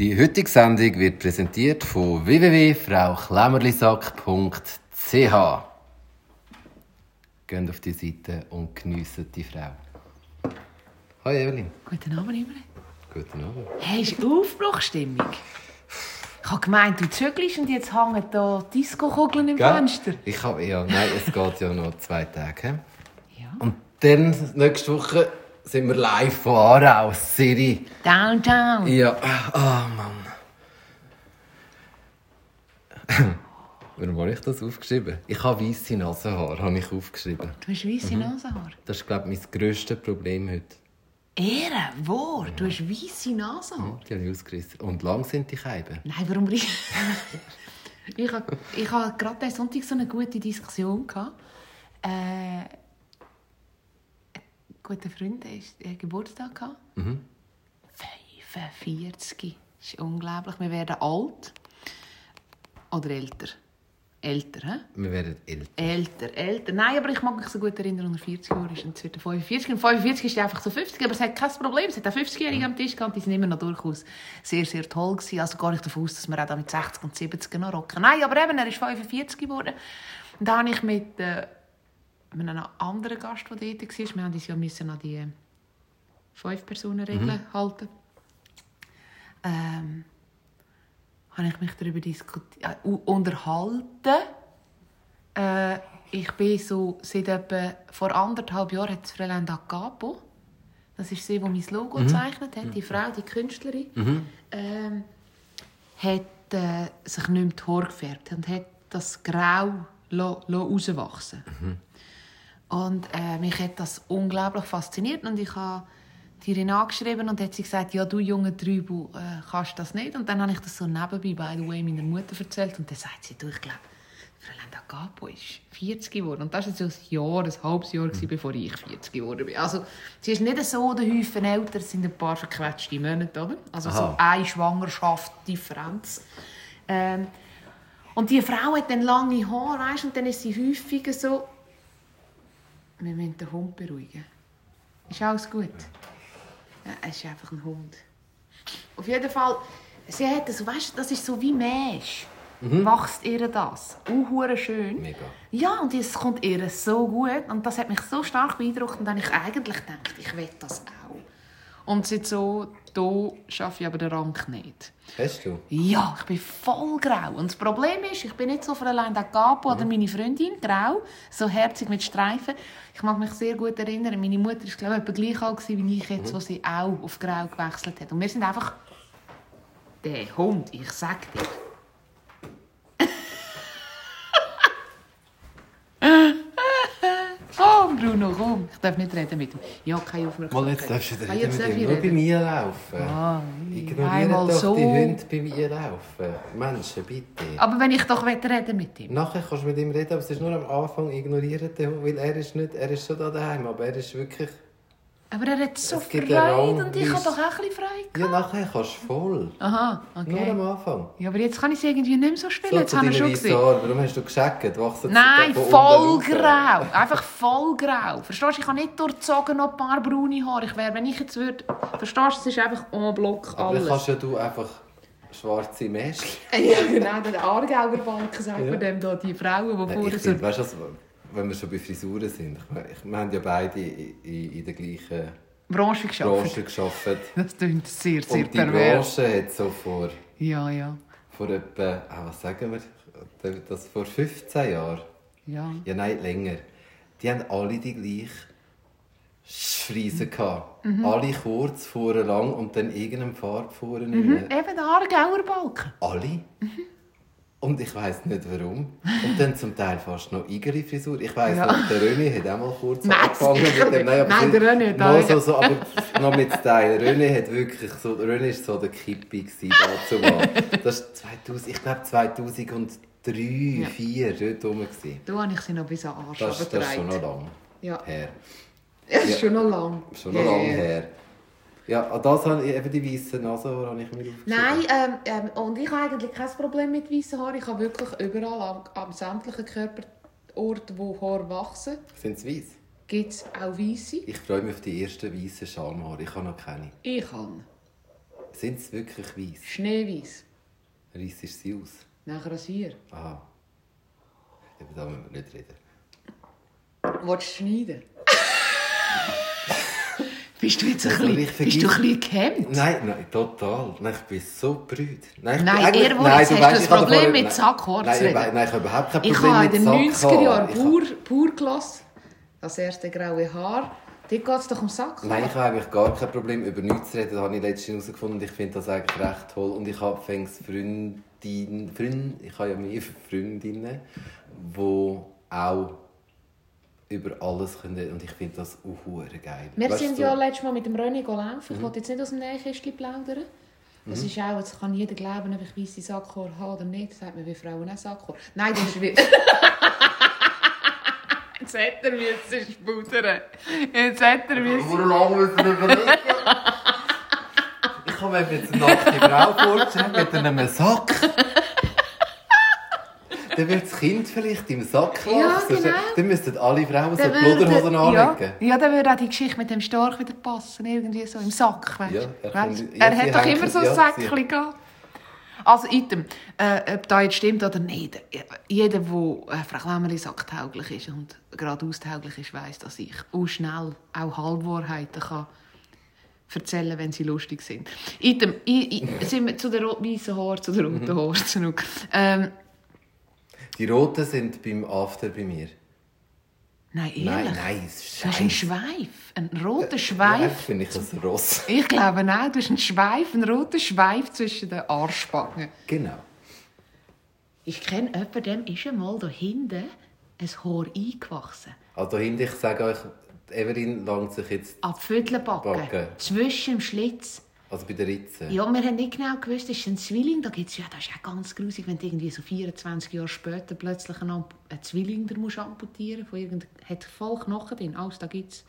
Die heutige Sendung wird präsentiert von www.frauklemmerlisack.ch. Geht auf die Seite und geniessen die Frau. Hi Evelyn. Guten Abend, Imre. Guten Abend. Hey, ist Aufbruchstimmung? Ich habe gemeint, du zügelst und jetzt hängen da Disco-Kugeln im Gell? Fenster. Ich habe ja, nein, es geht ja noch zwei Tage. Ja. Und dann nächste Woche sind wir live von Aarau, City. Downtown. Ja, ah Mann. Warum habe ich das aufgeschrieben? Ich habe weiße Nasenhaare, habe ich aufgeschrieben. Du hast weisse Nasenhaare. Das ist, glaube ich, mein grösstes Problem heute. Ehre, wo? Du hast weisse Nasenhaare. Die habe ich ausgerissen. Und lang sind die Scheiben. Nein, warum ich... ich habe ich hab gerade diesen Sonntag so eine gute Diskussion gehabt. Äh, ein guter Freund hatte Geburtstag. Gehabt. 45. Das ist unglaublich. Wir werden alt. Oder älter. Älter, hä? Wir werden älter. Älter, älter. Nein, aber ich mag mich so gut erinnern, als er 40 Jahre ist und jetzt wird er 45. Und 45 ist einfach so 50, aber es hat kein Problem. Es hat auch 50-Jährige am Tisch gehabt, die sind immer noch durchaus sehr, sehr toll gewesen. Also gar nicht davon aus, dass wir auch mit 60 und 70 noch rocken. Nein, aber eben, er ist 45 geworden. Und da habe ich mit, äh, mit einem anderen Gast, der dort war, wir haben uns ja müssen an die Fünf-Personen-Regel halten. Ähm, habe ich mich darüber diskutiert, äh, unterhalten. Äh, ich bin so seit etwa vor anderthalb Jahren hat Fräulein da Capo. Das ist sie, die mein Logo gezeichnet hat. Die Frau, die Künstlerin, ähm, hat äh, sich nicht mehr die Haare gefärbt und hat das Grau lo- lo rauswachsen Und äh, mich hat das unglaublich fasziniert und ich habe die Irin angeschrieben und hat sie gesagt, ja du junge Trübu, äh, kannst das nicht. Und dann habe ich das so nebenbei, by the way, meiner Mutter erzählt und dann sagt sie, du, ich glaube, Fräulein da Capo ist 40 geworden. Und das war so ein Jahr, ein halbes Jahr, gewesen, bevor ich 40 geworden bin. Also sie ist nicht so der Häufen älter, es sind ein paar verquetschte Monate, oder? Also so Aha. eine Schwangerschaft Differenz. Ähm, und die Frau hat dann lange Haare, weißt, und dann ist sie häufiger so, wir müssen den Hund beruhigen. Ist alles gut? Ja, es ist einfach ein Hund. Auf jeden Fall, sie hat das, weißt, das ist so wie Mensch. Wächst ihr das? Uh, schön. Mega. Ja, und es kommt ihr so gut. Und das hat mich so stark beeindruckt. Und dann habe ich eigentlich gedacht, ich will das auch. Und seit so, hier schaffe ich aber den Rang nicht. Hast du? Ja, ich bin voll grau. Und das Problem ist, ich bin nicht so Fräulein da Capo oder meine Freundin, grau, so herzig mit Streifen. Ich mag mich sehr gut erinnern, meine Mutter war glaube ich etwa gleich alt wie ich jetzt, wo sie auch auf grau gewechselt hat. Und wir sind einfach der Hund, ich sag dir. Komm, Bruno, komm. Ich darf nicht reden mit ihm. Ja, keine Aufmerksamkeit. Mal, jetzt darfst du Ah, reden jetzt mit ihm. ich Nur bei mir laufen. Ah, Ignoriere doch so. die Hunde bei mir laufen. Menschen, bitte. Aber wenn ich doch reden mit ihm. Nachher kannst du mit ihm reden, aber es ist nur am Anfang ignorieren, den Hund, weil er ist nicht, er ist schon da daheim, aber er ist wirklich... Aber er hat so Freude und ich habe doch auch ein bisschen Freude. Ja, nachher kannst du voll. Aha, Nur am okay. Anfang. Ja, aber jetzt kann ich es irgendwie nicht mehr so spielen. So jetzt wir deinen schon gesehen. Haaren. Warum hast du gescheckt? Nein, voll grau. Einfach voll grau. Verstehst du, ich habe nicht durchzogen noch ein paar braune Haare. Ich wäre, wenn ich jetzt würde... Verstehst du, es ist einfach en bloc Aber alles. kannst ja du einfach schwarze Mäschchen. Ja, genau, der Aargauer Balken sagt Ja. man dem da, die Frauen, die vorher ich so... weißt du, wenn wir schon bei Frisuren sind, ich meine, wir haben ja beide in, in, in der gleichen Branche geschafft. Branche. Das klingt sehr, sehr Und die pervers. Branche hat so vor, Ja, ja. vor etwa, ah, was sagen wir, das vor 15 Jahren, Ja. ja nein, länger, die haben alle die gleiche Frise gehabt. Alle kurz, vorne lang und dann irgendeine Farbe vorne Mhm. Eben der Aargauer Balken. Alle. Und ich weiß nicht warum. Und dann zum Teil fast noch igere Frisur. Ich weiss Ja. noch, der René hat auch mal kurz Nein, angefangen mit dem. nicht. Nein, so- der René hat auch- so, so, aber noch mit Style. René hat wirklich so, René ist so der Kippi gewesen, dazu mal. Das war 2000, ich glaube 2003, 2004, dort rum. gewesen. Da habe ich sie noch bis an Arsch Das, das ist schon noch lang Ja. her. Es ist Ja. schon noch lang. Schon noch Ja, lang ja. her. Ja, das habe ich, eben die weißen Nasenhaare habe ich mir aufgeschrieben. Nein, ähm, ähm, und ich habe eigentlich kein Problem mit weißen Haaren. Ich habe wirklich überall am, am sämtlichen Körperort, wo Haare wachsen, Sind sie weiß? gibt es auch weiße. Ich freue mich auf die ersten weißen Schamhaare. Ich habe noch keine. Ich habe. Sind sie wirklich weiss? Schneeweiß. Reissest sie aus? Nach Rasier. Aha. Über da müssen wir nicht reden. Willst du schneiden? Bist du jetzt ein Also, bisschen, ich bist du ein bisschen gehemmt? Nein, nein, total. Nein, ich bin so brüd. Nein, ich Nein, bin eigentlich- ihr, wo jetzt hast du weisst, das ich Problem vorher- mit nein, Sackhaar nein, ich, reden. nein, ich habe überhaupt kein Ich Problem habe in den Sackhaar. 90er Jahren Ich pur, pur gelassen. Das erste graue Haar. Dort geht es doch um Sackhaar. Nein, ich habe eigentlich gar kein Problem, über nichts zu reden. Das habe ich letztens herausgefunden und ich finde das eigentlich recht toll. Und ich habe fängs Freundin, Freund, ich habe ja mehr Freundinnen, die auch über alles können. Und ich finde das auch geil. Wir Weißt sind du, ja letztes Mal mit dem René laufen. Mhm. Ich wollte jetzt nicht aus dem Nähkästchen plaudern. Das ist auch, jetzt kann jeder glauben, ob ich weisse Sackhaar habe oder nicht. Sagt man wie Frauen auch Sackhaar. Nein, das ist wieder... Jetzt hat er müssen spudern. Jetzt hat er müssen... Wie lange müssen? Ich kann mir jetzt eine nackte Frau vorstellen mit einem Sack. Dann wird das Kind vielleicht im Sack Ja, wachsen. genau. Dann müssten alle Frauen so würde- anlegen. Ja, ja, dann würde auch die Geschichte mit dem Storch wieder passen. Irgendwie so im Sack, weißt Ja, er Weißt kommt- ja, Er hat doch immer so ein ja, Säckchen gehabt. Also, item, äh, ob das jetzt stimmt oder nicht. Jeder, der äh, Frau Klemmerli sacktauglich ist und gerade austaulich ist, weiss, dass ich auch schnell auch Halbwahrheiten kann erzählen, wenn sie lustig sind. Item, ich, ich, sind wir zu den ro- weißen Haaren, zu den Mhm. roten Haaren zurück. Ähm, Die Roten sind beim After bei mir. nein, ehrlich? Nein, nein, ist hast einen scheiße. Schweif, einen roten Ja, Schweif. finde ich ein Ross. Ich glaube auch, du hast einen Schweif, einen roten Schweif zwischen den Arschbacken. Genau. Ich kenne jemanden, dem ist einmal da hinten ein Haar eingewachsen. Also hinten, ich sage euch, Evelyn langt sich jetzt, An die Viertelbacken. Backen. Zwischen dem Schlitz. Also bei der Ritze. Ja, wir haben nicht genau gewusst, das ist ein Zwilling. Da gibt's ja, das ist auch ganz grusig, wenn du irgendwie so 24 Jahre später plötzlich einen, Amp- einen Zwilling da musst amputieren musst. Irgend- Hat voll Knochen drin. Alles, da gibt es.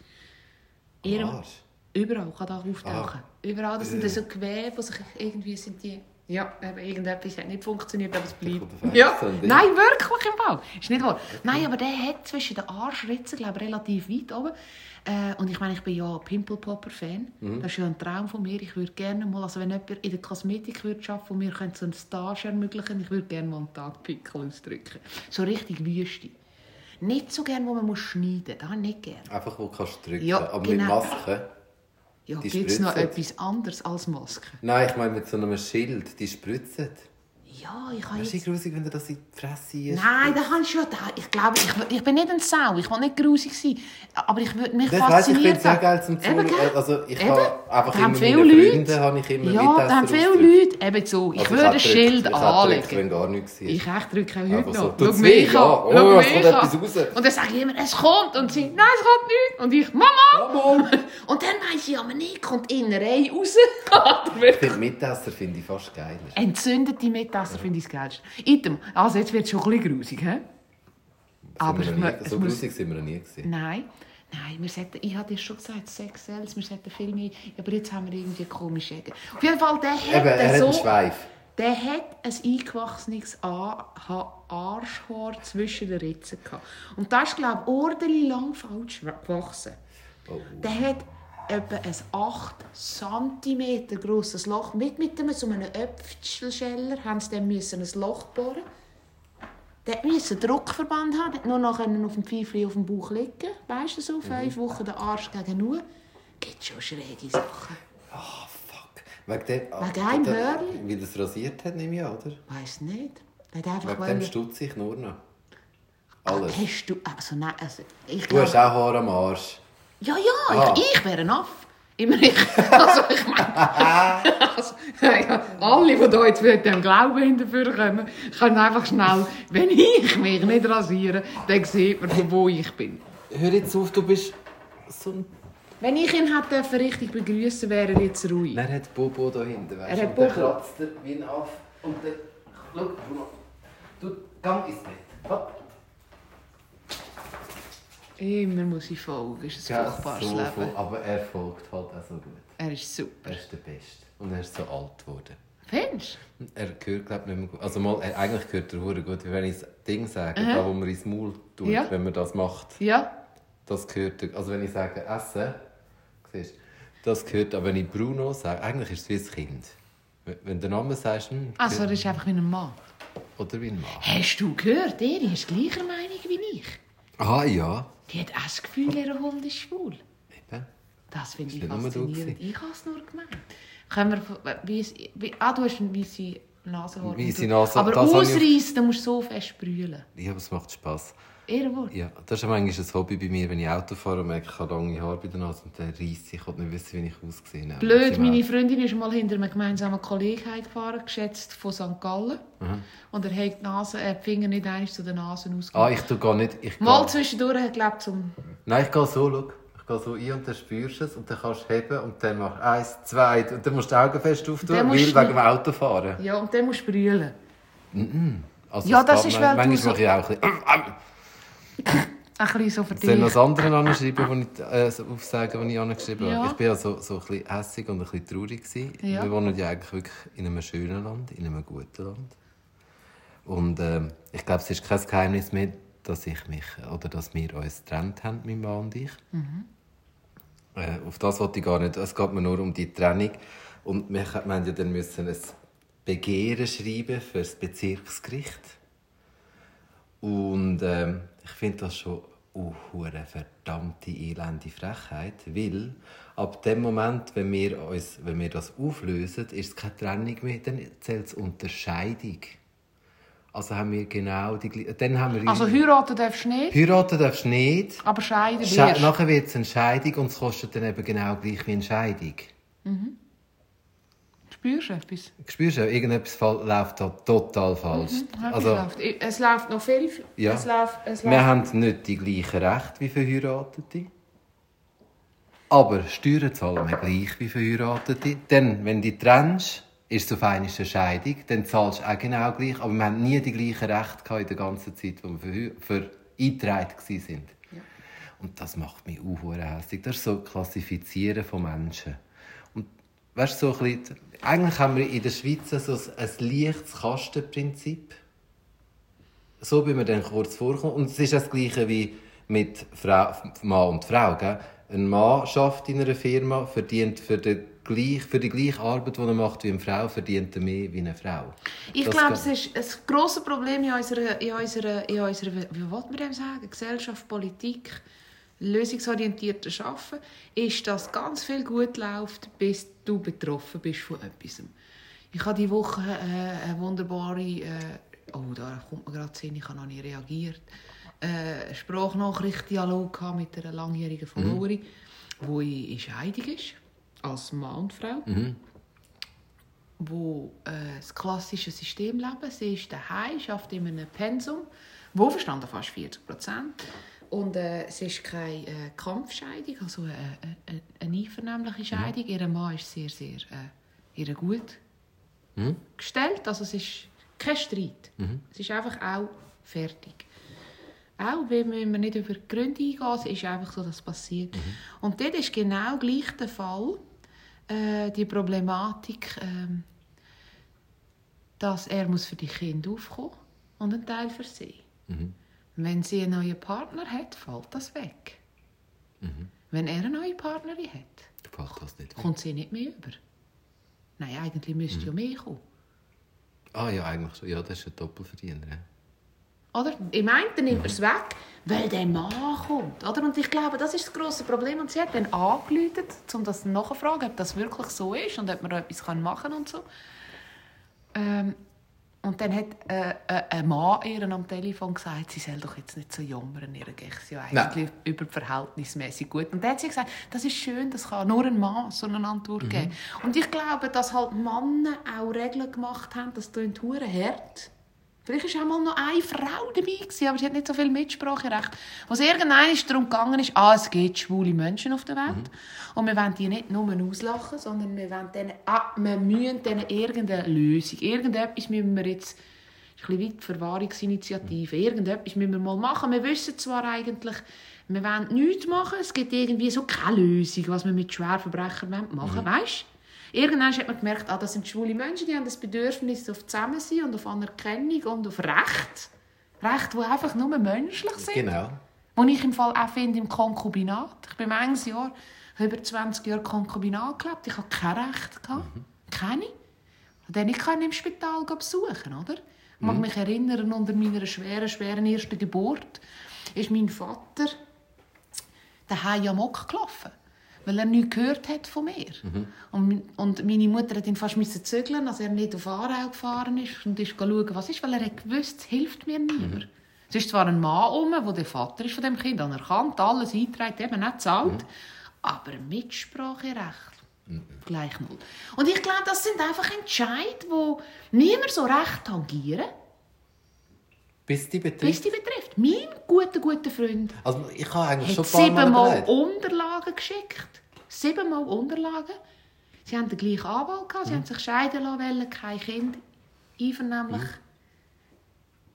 Überall kann da auftauchen. Ah. Überall, das sind so Gewebe, die sich irgendwie sind die... Ja, irgendetwas hat nicht funktioniert, aber es bleibt. Ja, nein, wirklich im Fall. Ist nicht wahr. Nein, aber der hat zwischen den Arschritzen, glaube ich, relativ weit oben. Äh, und ich meine, ich bin ja Pimple Popper Fan. Mhm. Das ist ja ein Traum von mir. Ich würde gerne mal, also wenn jemand in der Kosmetik würde arbeiten, und mir könnte so einen Stage ermöglichen, ich würde gerne mal einen Tag Pickel ausdrücken. So richtig Wüste. Nicht so gerne, wo man muss schneiden muss. Das nicht gerne. Einfach, wo du kannst drücken Ja, Aber genau. mit Maske? Ja, gibt es noch etwas anderes als Maske? Nein, ich meine mit so einem Schild, die spritzen. Ja, ich habe Das ist jetzt... grusig, wenn du das in die Fresse isst. Nein, da kannst du ja... da- Ich glaube, ich, ich bin nicht ein Sau. Ich will nicht grusig sein. Aber ich würde mich Das weiss ich, ich finde faszinieren. es sehr geil zum gell? Also ich Eben. habe einfach Da immer viele Leute- Freunde habe ich immer Ja, Mittagessen da haben viele. Leute... Eben so. Ich Also würde ein Schild ich anlegen. wenn gar nichts war. Ich echt drücke auch heute so, noch. Schau mich Ja. an. Oh, es kommt etwas raus. Und dann sage ich immer, es kommt. Und sie, nein, es kommt nicht. Und ich, Mama! Mama! Und dann weiss ich aber nicht, kommt die Innerei raus. Ich finde ich fast geiler. Entzündete Mittagessen finde ich das Geilste. Item, also jetzt wird es schon ein bisschen grusig, hä? Aber wir nie, so muss- grusig sind wir noch nie gewesen. Nein, nein, wir sollten, ich habe dir schon gesagt, Sex Sales, wir sollten viel mehr, aber jetzt haben wir irgendwie komische Ecken. Auf jeden Fall, der hat, Eben, er hat so, einen Schweif. der hat ein eingewachsenes Arschhaar zwischen den Ritzen gehabt. Und das ist, glaube ich, ordentlich lang falsch gewachsen. Oh. Der hat etwa ein 8 cm grosses Loch. Mit, mit einem, so einem Äpfelscheller haben sie dann müssen ein Loch bohren. Der musste einen Druckverband haben, nur noch auf dem Pfeifchen auf dem Bauch liegen. Weißt du so, fünf Wochen den Arsch gegen nur. Gibt schon schräge Sachen. Ah, fuck. Wegen dem... Wegen einem der- Hörli? Weil das rasiert hat, nehme ich an, oder? Weiß nicht. Hat einfach Wegen dem wollen- stutze ich nur noch. Ah, Alles. Hast du... Also nein, also ich Du hast auch Haar am Arsch. Ja, ja, Ah. ich, ich wäre ein Aff. Immer ich. Also ich meine... also, ja, alle, die da jetzt mit dem Glauben hinterführen kommen, können einfach schnell... Wenn ich mich nicht rasiere, dann sieht man, von wo ich bin. Hör jetzt auf, du bist so ein... Wenn ich ihn hätte richtig begrüßen, wäre er jetzt ruhig. Er hat Bobo da hinten, weißt Er hat Bobo. kratzt er wie ein Aff. Und dann... Schau, Bruno. Du, gang ins Bett. Hopp. Immer muss ich folgen. Ist ein Ja, furchtbares so Leben. voll, aber er folgt halt auch so gut. Er ist super. Er ist der Beste. Und er ist so alt geworden. Findest Er gehört, glaube ich, nicht mehr gut. Also mal, er, eigentlich gehört er hure gut. Wenn ich das Ding sage, da wo man ins Maul tut, Ja. wenn man das macht, du? Ja. das gehört er. Also wenn ich sage, essen, siehst du, das gehört, aber wenn ich Bruno sage, eigentlich ist es wie ein Kind. Wenn- du den Namen sagst, hm, Also, das ist einfach wie ein Mann. oder wie ein Mann. Hast du gehört, Eri ist gleicher Meinung wie ich. Ah ja. Die hat auch das Gefühl, ihr Hund ist schwul. Eben. Das finde ich faszinierend. Ich habe es nur gemeint. Können wir, wie, wie, ah, du hast eine weisse Nasenhaar. Weisse Nase, Aber habe ich- ausreißen, dann musst du so fest brüllen. Ja, aber es macht Spass. Ehrenwort. Ja, das ist manchmal ein Hobby bei mir, wenn ich Auto fahre und merke, ich habe lange Haare bei der Nase und dann reisse ich und nicht wissen, wie ich aussehe. Blöd, Sie meine. Freundin ist mal hinter einem gemeinsamen Kollegen gefahren, geschätzt von St. Gallen. Und er hat die, Nase, äh, die Finger nicht einmal zu den Nasen Ah, ausgemacht. ich tue gar nicht... Ich Mal gehe, zwischendurch hat glaubt zum... nein, ich gehe so, schau. Ich gehe so ein und dann spürst du es und dann kannst du heben und dann machst du eins, zwei und dann musst du die Augen fest auftun, weil wegen dem Autofahren. Ja, und dann musst du brüllen. Also Ja, das ist, weil du Manchmal so- mache ich auch ein bisschen... Ein bisschen so für Soll ich noch dich. das andere anschreiben, wo ich, äh, aufsagen, was ich angeschrieben Ja. habe? Ich war ja so, so ein bisschen hässig und ein bisschen traurig. Gewesen. Ja. Wir wohnen ja eigentlich wirklich in einem schönen Land, in einem guten Land. Und ähm, ich glaube, es ist kein Geheimnis mehr, dass ich mich oder dass wir uns getrennt haben, mein Mann und ich. Äh, auf das wollte ich gar nicht. Es geht mir nur um die Trennung. Und wir, wir haben ja dann müssen ein Begehren schreiben für das Bezirksgericht. Und ähm, ich finde das schon eine verdammte elende Frechheit, weil ab dem Moment, wenn wir, uns, wenn wir das auflösen, ist es keine Trennung mehr, dann zählt es Unterscheidung. Also haben wir genau die gleiche... Dann haben wir Also heiraten darfst du nicht, Heiraten darfst du nicht. aber scheiden Sche wirst. nachher wird es eine Scheidung und es kostet dann eben genau gleich wie eine Scheidung. Spürst du etwas? Spürst du, irgendetwas läuft da total falsch. Etwas Also. Es läuft noch viel... Ja. Es läuft... Es wir läuft. haben nicht die gleichen Rechte wie Verheiratete. Aber Steuern zahlen wir gleich wie Verheiratete. Denn, wenn du trennst, ist es auf einmal eine Scheidung, dann zahlst du auch genau gleich. Aber wir haben nie die gleichen Rechte in der ganzen Zeit, wo wir für eingetragen waren. Und das macht mich auch hässlich. Das ist so Klassifizieren von Menschen. Und weißt, du, so ein bisschen, eigentlich haben wir in der Schweiz so ein, ein leichtes Kastenprinzip. So wie wir dann kurz vorkommen. Und es ist das Gleiche wie mit Frau, Mann und Frau. Gell? Ein Mann schafft in einer Firma, verdient für die, gleich, für die gleiche Arbeit, die er macht wie eine Frau, verdient er mehr wie eine Frau. Ich glaube, es ist ein grosses Problem in unserer, in unserer, in unserer wie will man dem sagen, Gesellschaft, Politik, lösungsorientiertes Arbeiten, ist, dass ganz viel gut läuft, bis du betroffen bist von etwas. Ich habe diese Woche äh, eine wunderbare, äh, oh, da kommt mir gerade Sinn, ich habe noch nicht reagiert, äh, Sprachnachricht-Dialog mit einer langjährigen Followerin, die in Scheidung ist, als Mann und Frau wo äh, das klassische System leben. Sie ist daheim, arbeitet in einem Pensum, wo verstanden fast 40 Prozent. Und äh, es ist keine äh, Kampfscheidung, also eine, eine, eine einvernehmliche Scheidung. Ihr Mann ist sehr, sehr äh, gut gestellt. Also es ist kein Streit. Es ist einfach auch fertig. Auch wenn wir nicht über die Gründe eingehen, es ist einfach so, dass es passiert. Und dort ist genau gleich der Fall, äh, die Problematik, ähm, dass er muss für die Kinder aufkommen und ein Teil für sie. Wenn sie einen neuen Partner hat, fällt das weg. Wenn er eine neue Partnerin hat, fällt das nicht. weg. kommt sie nicht mehr über. Nein, eigentlich müsste ja mehr kommen. Ah ja, eigentlich schon. Ja, das ist ein Doppelverdiener. Oder? Im einen nimmt er es weg, weil der Mann kommt. Oder? Und ich glaube, das ist das grosse Problem. Und sie hat dann angerufen, um das nachzufragen, ob das wirklich so ist und ob man da etwas machen kann und so. Ähm, und dann hat äh, äh, ein Mann ihr am Telefon gesagt, sie soll doch jetzt nicht so jammern, ihr geht ja eigentlich überverhältnismäßig gut. Und dann hat sie gesagt, das ist schön, das kann nur ein Mann so eine Antwort geben. Und ich glaube, dass halt Männer auch Regeln gemacht haben, das klingt hure hart. Vielleicht war auch mal noch eine Frau dabei, gewesen, aber sie hat nicht so viel Mitspracherecht. Was irgendwann darum gegangen ist, ah, es gibt schwule Menschen auf der Welt. Und wir wollen die nicht nur auslachen, sondern wir wollen denen, ah, wir müssen denen irgendeine Lösung, irgendetwas müssen wir jetzt, ist ein bisschen weit Verwahrungsinitiative, irgendetwas müssen wir mal machen. Wir wissen zwar eigentlich, wir wollen nichts machen, es gibt irgendwie so keine Lösung, was wir mit Schwerverbrechern machen wollen, weißt Irgendwann hat man gemerkt, ah, das sind schwule Menschen, die haben das Bedürfnis auf Zusammensein und auf Anerkennung und auf Recht. Recht, die einfach nur menschlich sind. Genau. Und ich im Fall auch finde im Konkubinat. Ich bin manches Jahr, über 20 Jahre Konkubinat gelebt. Ich habe kein Recht gehabt. Keine. Und dann ich im Spital besuchen, oder? Ich mag mich erinnern, unter meiner schweren, schweren ersten Geburt ist mein Vater daheim Amok gelaufen weil er nichts gehört hat von mir. Mhm. Und, und meine Mutter hat ihn fast müssen zügeln, als er nicht auf Aarau gefahren ist und ist schauen, was ist, weil er hat gewusst, es hilft mir niemand. Mhm. Es ist zwar ein Mann um, der der Vater ist von dem Kind, anerkannt, alles eingetragen, eben nicht zahlt, mhm. aber Mitspracherecht mhm. gleich null. Und ich glaube, das sind einfach Entscheidungen, die niemand so recht tangieren. Bis die betrifft? Bis die betrifft. Mein guter, guter Freund also ich habe eigentlich schon siebenmal Unterlagen geschickt. Siebenmal Unterlagen. Sie haben den gleichen Anwalt, gehabt, sie mhm. haben sich scheiden lassen, kein Kind, einvernehmlich. Mhm.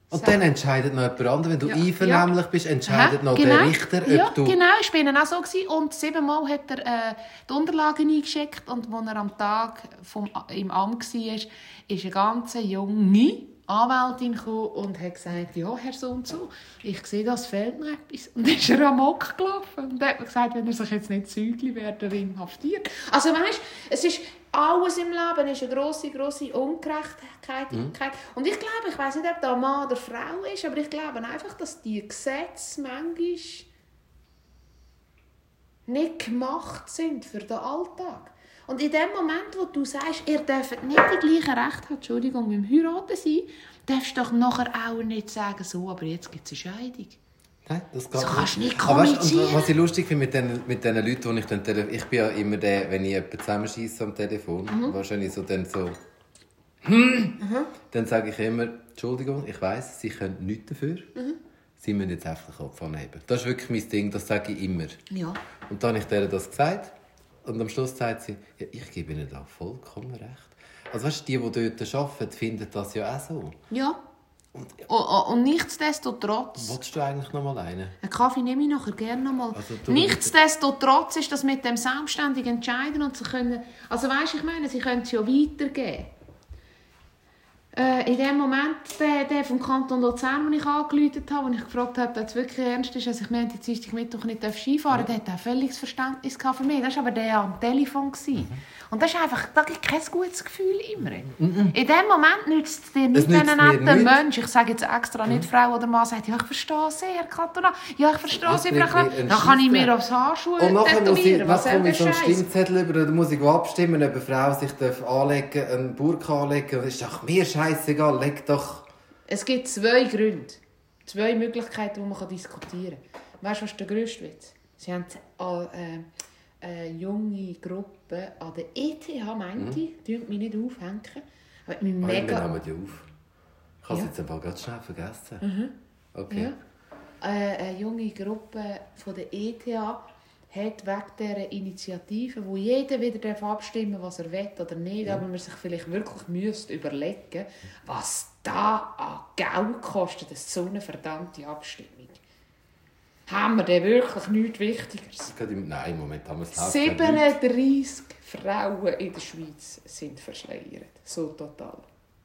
Und dann entscheidet noch jemand anderes. Wenn du ja. einvernehmlich ja. bist, entscheidet Aha, noch genau. der Richter, ob ja, du... genau. Ich war auch so. Gewesen. Und siebenmal hat er äh, die Unterlagen eingeschickt. Und als er am Tag vom, im Amt war, ist ein ganz junger Anwältin gekommen und hat gesagt, ja, Herr so und so, ich sehe, das fehlt noch etwas. Und dann ist er amok gelaufen und hat gesagt, wenn er sich jetzt nicht zügelt, wird er inhaftiert. Also weißt, es ist alles im Leben ist eine grosse, grosse Ungerechtigkeit. Mhm. Und ich glaube, ich weiß nicht, ob da Mann oder Frau ist, aber ich glaube einfach, dass die Gesetze manchmal nicht gemacht sind für den Alltag. Und in dem Moment, wo du sagst, ihr dürft nicht die gleichen Rechte haben, Entschuldigung, beim Heiraten sein, darfst du doch nachher auch nicht sagen, so, aber jetzt gibt es eine Scheidung. Nein, das geht so kannst du nicht kommunizieren. Weißt, was ich lustig finde mit den, mit den Leuten, die ich dann Telefon... Ich bin ja immer der, wenn ich jemanden zusammenschieße am Telefon, mhm. wahrscheinlich so dann so... Mhm. Dann sage ich immer, Entschuldigung, ich weiß, Sie können nichts dafür. Mhm. Sie müssen jetzt einfach den Kopf anheben. Das ist wirklich mein Ding, das sage ich immer. Ja. Und dann habe ich dir das gesagt. Und am Schluss sagt sie, ja, ich gebe Ihnen da vollkommen recht. Also weißt, die, die dort arbeiten, finden das ja auch so. Ja. Und, und, und nichtsdestotrotz... Wolltest du eigentlich noch mal einen? Einen Kaffee nehme ich nachher gerne noch mal. Also, nichtsdestotrotz ist das mit dem selbstständig entscheiden und sie können... Also weißt, ich meine, sie können es ja weitergeben. Äh, in dem Moment, der, der vom Kanton Luzern, den ich angerufen habe, wo ich gefragt habe, ob das wirklich ernst ist, dass ich mir die Dienstag Mittwoch nicht Skifahren darf, ja. der hat auch völliges Verständnis für mich. Das war aber der am Telefon. Mhm. Und das ist einfach, da gibt kein gutes Gefühl immer. Mhm. In dem Moment nützt es dir nicht, wenn ein netter Mensch, ich sage jetzt extra nicht mhm. Frau oder Mann, sagt, ja, ich verstehe Sie, Herr Katona, ja, ich verstehe Sie, Frau Dann kann ich mir aufs Handschuh Und nachher muss ich, was komme ich so einen Stimmzettel über, da muss ich abstimmen, ob eine Frau sich anlegen darf, einen Burka anlegen Das ist doch mir scheißegal, leg doch... Es gibt zwei Gründe, zwei Möglichkeiten, die man diskutieren kann. Weißt du, was der grösste Witz? Sie haben äh, eine junge Gruppe an der ETH, meinte ich, die mich nicht aufhängen. Aber mich oh, mega... nehmen die auf. Ich habe es ja. jetzt einfach ganz schnell vergessen. Mhm. Okay. Ja. Äh, eine junge Gruppe von der ETH hat wegen dieser Initiative, wo jeder wieder abstimmen darf, was er will oder nicht, aber man sich vielleicht wirklich müsste überlegen was da an Geld kostet, das so eine verdammte Abstimmung. Haben wir denn wirklich nichts Wichtigeres? Nein, im Moment haben wir es 37 Frauen in der Schweiz sind verschleiert. So total.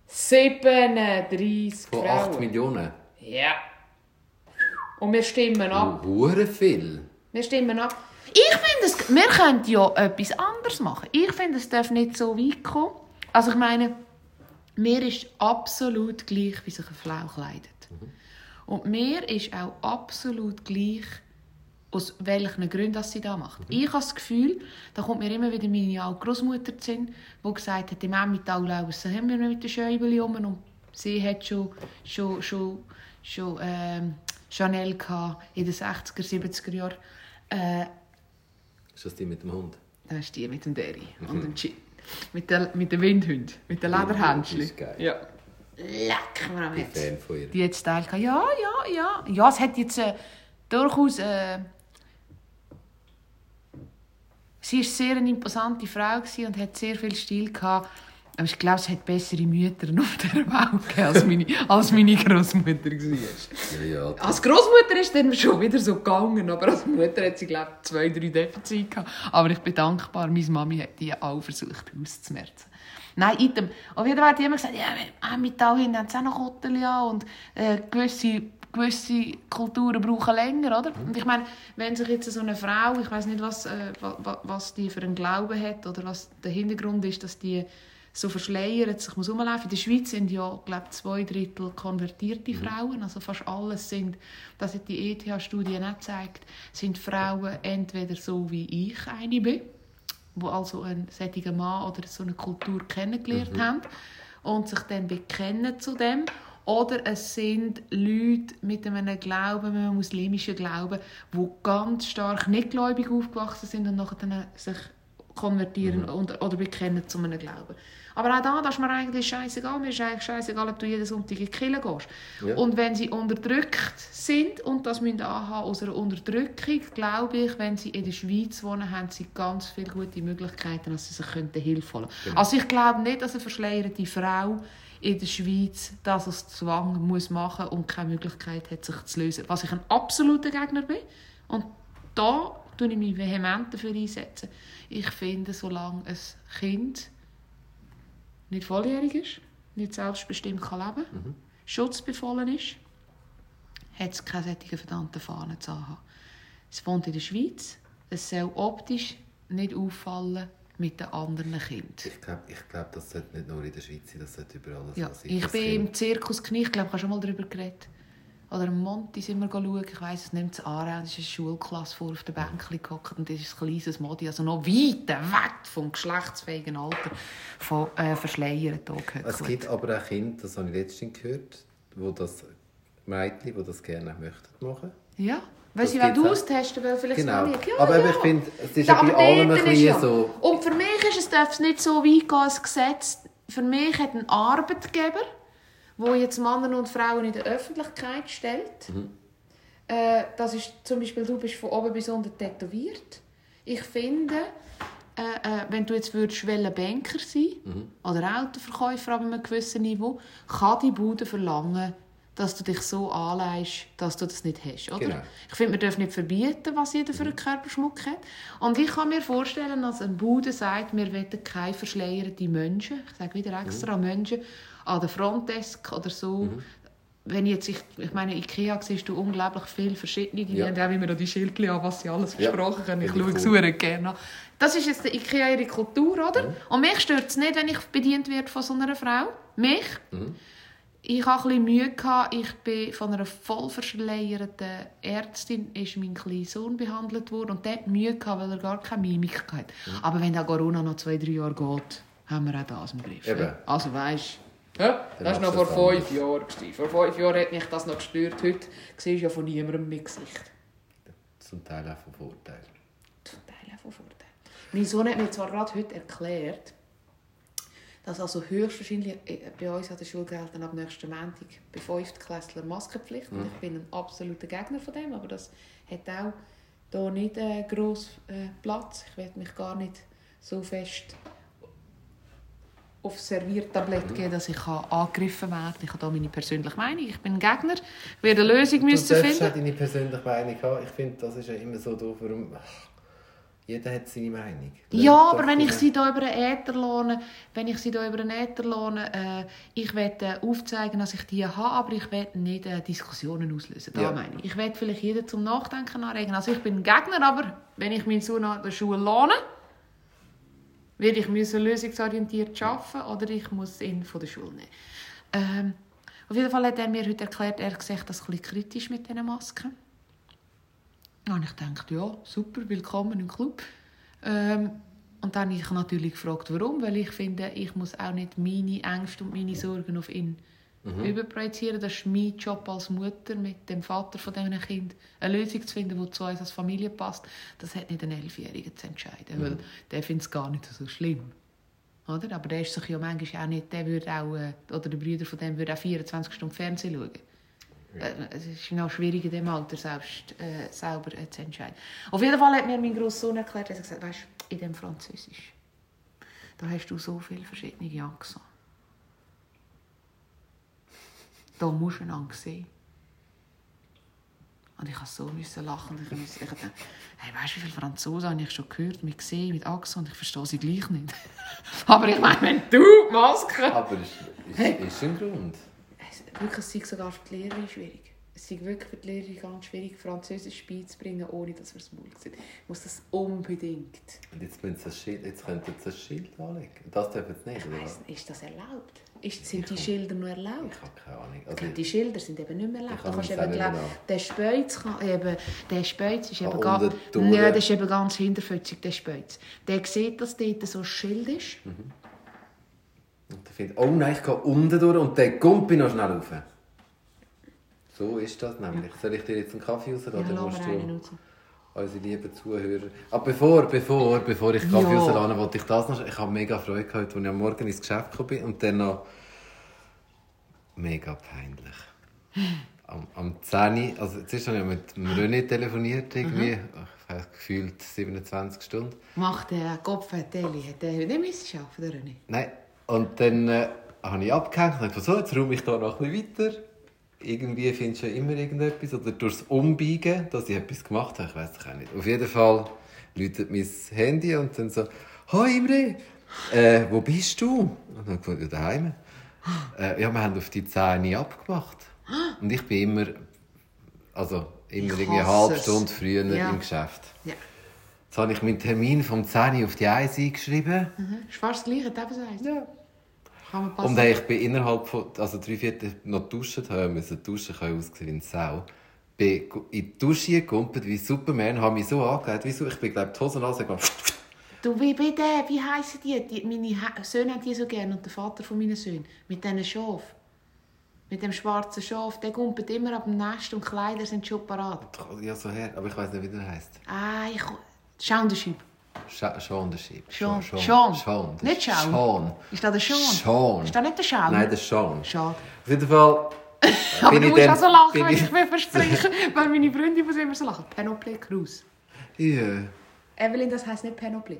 37 Von Frauen. 8 Millionen? Ja. Und wir stimmen ab. Oh, viel. Wir stimmen ab. Ich finde, wir könnten ja etwas anderes machen. Ich finde, es darf nicht so weit kommen. Also ich meine, mir ist absolut gleich, wie sich eine Frau kleidet. Mhm. Und mir ist auch absolut gleich, aus welchen Gründen sie das macht. Mhm. Ich habe das Gefühl, da kommt mir immer wieder meine alte Großmutter zu Sinn, die gesagt hat, im Emmental laufen haben wir mit den Schäubeli um und sie hat schon, schon, schon, schon ähm, Chanel in den 60er, 70er Jahren. Äh, ist das die mit dem Hund? Das ist die mit dem Derry mhm. und dem Gin. Mit, der, mit dem Windhund, mit den Lederhändchen. Ja. Leck mir am Herz. Fan von ihr. Die hat Style gehabt. Ja, ja, ja. Ja, es hat jetzt äh, durchaus... Äh, sie war sehr eine imposante Frau und hat sehr viel Stil gehabt. Aber ich glaube, es hat bessere Mütter auf dieser Welt als meine, als meine Großmutter war. Ja, ja. Als Großmutter ist dann schon wieder so gegangen, aber als Mutter hat sie, glaube ich, zwei, drei Defizite gehabt. Aber ich bin dankbar, meine Mami hat die auch versucht auszumerzen. Nein, item. Auf jeden Fall hat jemand gesagt, ja, mit dahin haben sie auch noch Hotel und äh, gewisse, gewisse Kulturen brauchen länger, oder? Und ich meine, wenn sich jetzt so eine Frau, ich weiß nicht, was, äh, was, was die für einen Glauben hat oder was der Hintergrund ist, dass die so verschleiert sich muss rumlaufen. In der Schweiz sind ja, glaube zwei Drittel konvertierte Frauen, also fast alles sind, das hat die ETH-Studie nicht gezeigt, sind Frauen entweder so wie ich eine bin, wo also einen solchen Mann oder so eine Kultur kennengelernt haben und sich dann bekennen zu dem, oder es sind Leute mit einem Glauben, einem muslimischen Glauben, die ganz stark nicht gläubig aufgewachsen sind und nachher dann sich konvertieren und, oder bekennen zu einem Glauben. Aber auch da, das ist mir eigentlich scheißegal. Mir ist eigentlich scheißegal, ob du jeden Sonntag in die Kirche gehst. Ja. Und wenn sie unterdrückt sind und das müssen anhaben aus einer Unterdrückung, glaube ich, wenn sie in der Schweiz wohnen, haben sie ganz viele gute Möglichkeiten, dass sie sich Hilfe holen Genau. Also ich glaube nicht, dass eine verschleierte Frau in der Schweiz das aus Zwang muss machen und keine Möglichkeit hat, sich zu lösen. Was ich ein absoluter Gegner bin. Und da tue ich mich vehement dafür einsetzen. Ich finde, solange ein Kind nicht volljährig ist, nicht selbstbestimmt kann leben kann, schutzbefohlen ist, hat es keine solchen verdammten Fahnen zu haben. Es wohnt in der Schweiz, es soll optisch nicht auffallen mit den anderen Kindern. Ich glaube, ich glaub, das sollte nicht nur in der Schweiz sein, das sollte überall Ja, sein. ich bin Kind- im Zirkus Knie, ich glaube, ich habe schon mal darüber geredet. Oder im Monti sind wir schauen, ich weiss, es nimmt es an, da ist eine Schulklasse vor auf der Bänkchen gehockt und das ist ein kleines Modi, also noch weit weg vom geschlechtsfähigen Alter von äh, gehockt. Es gibt aber auch Kinder, das habe ich letztens gehört, wo das Mädchen, die das gerne möchten machen. Ja, weil sie wollen austesten, weil vielleicht Genau. nicht. Ja, aber ja. ich finde, es ist Ja, bei allem ein bisschen ja- so. Und für mich ist es, darf es nicht so weit gehen, als Gesetz. Für mich hat ein Arbeitgeber, der jetzt Männer und Frauen in der Öffentlichkeit stellt, Mhm. äh, das ist zum Beispiel, du bist von oben bis unten tätowiert. Ich finde, äh, äh, wenn du jetzt würdest Banker sein Mhm. oder Autoverkäufer ab einem gewissen Niveau, kann die Bude verlangen, dass du dich so anleihst, dass du das nicht hast. Oder? Genau. Ich finde, man darf nicht verbieten, was jeder für einen Körperschmuck hat. Und ich kann mir vorstellen, dass ein Bude sagt, wir wollen keine verschleierten Menschen, ich sage wieder extra Menschen, an der Frontdesk oder so. Wenn ich jetzt, ich, ich meine, Ikea siehst du unglaublich viele verschiedene, die Ja. haben auch immer noch die Schildchen an, was sie alles Ja. versprochen haben. Ich Finde ich schaue es gerne an. Das ist jetzt der Ikea ihre Kultur, oder? Und mich stört es nicht, wenn ich bedient werde von so einer Frau. Mich. Ich hatte ein bisschen Mühe. Gehabt. Ich bin von einer voll verschleierten Ärztin ist mein kleiner Sohn behandelt worden. Und der hat Mühe, gehabt, weil er gar keine Mimik hatte. Aber wenn der Corona noch zwei, drei Jahre geht, haben wir auch das im Griff. Eben. Also weißt ja, das war noch vor fünf Jahren. gewesen. Vor fünf Jahren hat mich das noch gestört. Heute siehst du ja von niemandem mein Gesicht. Zum Teil auch von Vorteil. Zum Teil auch von Vorteil. Mein Sohn hat mir zwar gerade heute erklärt, dass also höchstwahrscheinlich äh, bei uns an der Schule gelten ab nächsten Montag bei 5. Klässler Maskenpflicht. Und Ich bin ein absoluter Gegner von dem, aber das hat auch hier nicht äh, gross äh, Platz. Ich werde mich gar nicht so fest auf Serviertablett geben, dass ich angegriffen werden kann. Ich habe hier meine persönliche Meinung. Ich bin ein Gegner. Ich werde eine Lösung Du müssen finden. auch deine persönliche Meinung haben. Ich finde, das ist ja immer so doof, warum... Jeder hat seine Meinung. Ja, Lass aber doch wenn ich sie hier über einen Äther lohne, wenn ich sie hier über einen Äther lohne, äh, ich werde äh, aufzeigen, dass ich die habe, aber ich werde nicht äh, Diskussionen auslösen. Da Ja. meine ich. Ich werde vielleicht jeden zum Nachdenken anregen. Also ich bin ein Gegner, aber wenn ich meinen Sohn an der Schule lohne, werde ich müssen lösungsorientiert arbeiten oder ich muss ihn von der Schule nehmen. Ähm, auf jeden Fall hat er mir heute erklärt, er sieht das ein kritisch mit diesen Masken. Und ich dachte, ja, super, willkommen im Club. Ähm, und dann habe ich natürlich gefragt, warum. Weil ich finde, ich muss auch nicht meine Ängste und meine Sorgen auf ihn überprojizieren. Das ist mein Job als Mutter, mit dem Vater von diesem Kind eine Lösung zu finden, die zu uns als Familie passt. Das hat nicht ein Elfjähriger zu entscheiden, weil der findet es gar nicht so schlimm. Oder? Aber der ist sich ja manchmal auch nicht, der würde auch, äh, oder der Brüder von dem würde auch 24 Stunden Fernsehen schauen. Äh, Es ist noch schwierig in diesem Alter selbst äh, selber äh, zu entscheiden. Auf jeden Fall hat mir mein Grosssohn erklärt, er hat gesagt, weißt, in dem Französisch, da hast du so viele verschiedene Accents. Da musst du einander sehen. Und ich musste so müssen lachen. Ich musste, ich dachte, hey, weißt du, wie viele Franzosen habe ich schon gehört, mit gesehen, mit Accent, und ich verstehe sie gleich nicht. Aber ich meine, wenn du die Maske Aber ist, ist, ist ein Grund. es, wirklich, es sei sogar für die Lehrerin schwierig. Es ist wirklich für die Lehrerin ganz schwierig, Französisch beizubringen, ohne dass wir es Maul sehen. Muss das unbedingt. Und jetzt, müssen ein Schild, jetzt könnten sie ein Schild anlegen. Das dürfen sie nicht, Ich oder weiss, nicht, ist das erlaubt? Ist, sind die Schilder noch erlaubt? Ich habe keine Ahnung. Also, die Schilder sind eben nicht mehr erlaubt. Du kann kannst eben, der Speuz, kann, eben, der Speuz ist Ah, eben, unten ganz, ja, das ist eben ganz hinterfützig, der Speuz. Der sieht, dass dort so ein Schild ist. und der findet, oh nein, ich gehe unten durch und dann kommt noch schnell rauf. So ist das nämlich. Soll ich dir jetzt einen Kaffee raus? Ja, Oder musst du unsere lieben Zuhörer... Aber bevor, bevor, bevor ich Kaffee Ja. rauslasse, wollte ich das noch... Ich habe mega Freude gehabt, als ich am Morgen ins Geschäft gekommen bin und dann noch... Mega peinlich. Am, am 10 Uhr, also zuerst habe ich mit dem René telefoniert, irgendwie, ich habe gefühlt 27 Stunden. Macht der Kopf hat der, hat der heute nicht arbeiten, oder nicht? Nein. Und dann äh, habe ich abgehängt und dachte, so, jetzt räume ich da noch ein bisschen weiter. Irgendwie findest du ja immer irgendetwas. Oder durchs Umbiegen, dass ich etwas gemacht habe. Ich weiß es auch nicht. Auf jeden Fall läutet mein Handy und dann so, «Hoi Imre, äh, wo bist du?» Und dann gefunden, «Ja, daheim.» äh, «Ja, wir haben auf die 10 Uhr abgemacht.» Und ich bin immer, also immer eine halbe. Stunde früher Ja. im Geschäft. Ja. Jetzt habe ich meinen Termin vom 10 Uhr auf die 1 eingeschrieben. Mhm. Ist fast das Gleiche, heisst. Ja. Und ich bin innerhalb von, also drei Viertel noch duschen, habe müssen duschen, kann ausgesehen wie ein Sau. Bin in die Dusche gekumpelt wie Superman, habe mich so angelegt, wie so, ich bin, glaube die Hosen an, Du, wie bitte, wie heissen die? die meine Söhne haben die so gerne und der Vater von meinen Söhnen. Mit diesen Schaf. Mit dem schwarzen Schaf. Der kumpelt immer ab dem Nest und Kleider sind schon parat. Ja, so her, aber ich weiß nicht, wie der heisst. Ah, ich... Schauenderschieb. Scha Sean der Sheep. Sean. Sean. Sean. Sean. Nicht Sean. Sean. Ist das der Sean? Sean. Ist das nicht der Schau? Nein, der Sean. Schade. Auf jeden Fall Aber du musst auch so lachen, wenn ich- mir verspreche. weil meine Freundin muss immer so lachen. Panoply Cruz. Ja, Evelyn, das heisst nicht Panoply.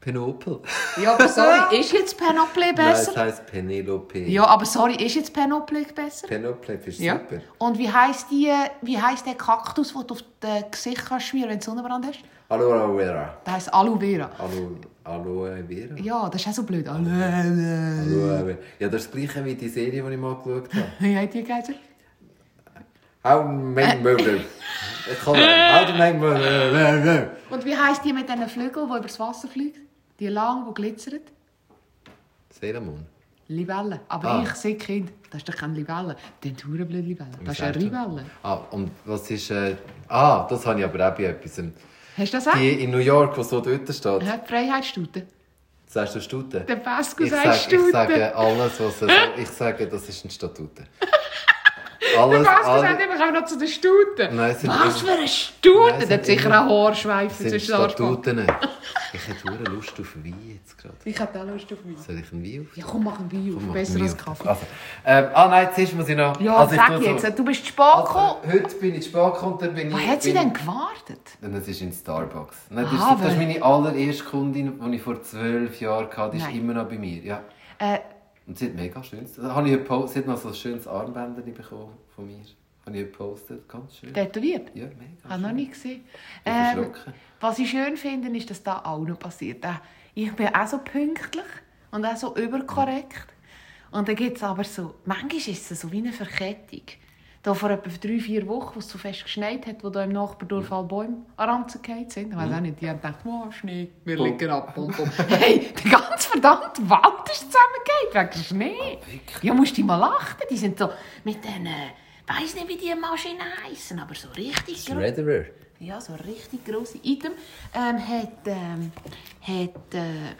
Penopel. Ja, aber sorry, ist jetzt Panoply Nein, es besser? heisst Penelope. Ja, aber sorry, ist jetzt Panoply besser? Penelope ist Ja. super. Und wie heisst, die, wie heisst der Kaktus, den du auf das Gesicht kannst schmieren wenn du Sonnenbrand hast? Aloe Vera. Der heisst Aloe Vera. Aloe, Aloe Vera? Ja, das ist auch so blöd. Aloe Aloe Vera. Ja, das ist das gleiche wie die Serie, die ich mal geschaut habe. Wie hat die geheißen? How to make murder. How make murder. Und wie heisst die mit diesen Flügeln, die übers Wasser fliegt? Die lang, die glitzert? Seramon. Libelle. Aber Ah. ich sehe Kind. Das ist doch keine Libelle. Haben verdammt blöde Libelle. Das ist eine? Libelle. Ah, und was ist... Äh... Ah, das habe ich aber auch bei etwas. Hast du das auch? Die in New York, die so dort steht. Ja, die Freiheitsstute. Sagst du Stute? Der Pasco sagt sag, ich Stute. sage alles, was er sagt. Ich sage, das ist ein Statute. Der Alles, Pasco alles... sagt immer, komm noch zu den Stuten. Nein, Was für eine Stute? Der hat sicher einen Haarschweif zwischen den. Statuten. Ich hätte Lust auf Wein jetzt gerade. Ich hätte auch Lust auf mich. Soll ich einen Wein auf? Ja, komm, mach einen Wein auf. Komm, Besser als Wein. Kaffee. Also, ähm, ah nein, zuerst muss ich noch... Ja, also ich sag tue so- jetzt, du bist spät gekommen. Also, heute bin ich spät gekommen und dann bin ich... Was hat sie denn gewartet? Das ist in Starbucks. Nein, das, Aha, ist, das ist meine allererste Kundin, die ich vor zwölf Jahren hatte. Die ist immer noch bei mir. Ja. Äh, Und sie hat mega schönes... Da habe ich gepostet. Sie hat noch so ein schönes Armbänder bekommen von mir. Habe ich gepostet. Ganz schön. tätowiert? Ja, mega Habe noch nicht gesehen. Ähm, was ich schön finde, ist, dass das auch noch passiert. Äh, Ich bin auch so pünktlich und auch so überkorrekt. Und dann gibt es aber so, manchmal ist es so wie eine Verkettung. Da vor etwa drei, vier Wochen, wo es so fest geschneit hat, wo da im Nachbardorf alle Bäume an Ranzen gefallen sind. Ich weiß auch nicht, die haben gedacht, wow, Schnee, wir liegen ab. Bum, bum. hey, der ganze verdammte Wald ist zusammengefallen wegen Schnee. Ja, musst du mal lachen. Die sind so mit den, äh, weiß nicht, wie die Maschinen heißen, aber so richtig groß. Ja, so richtig grosse Item. Ähm, hat, ähm, hat, äh,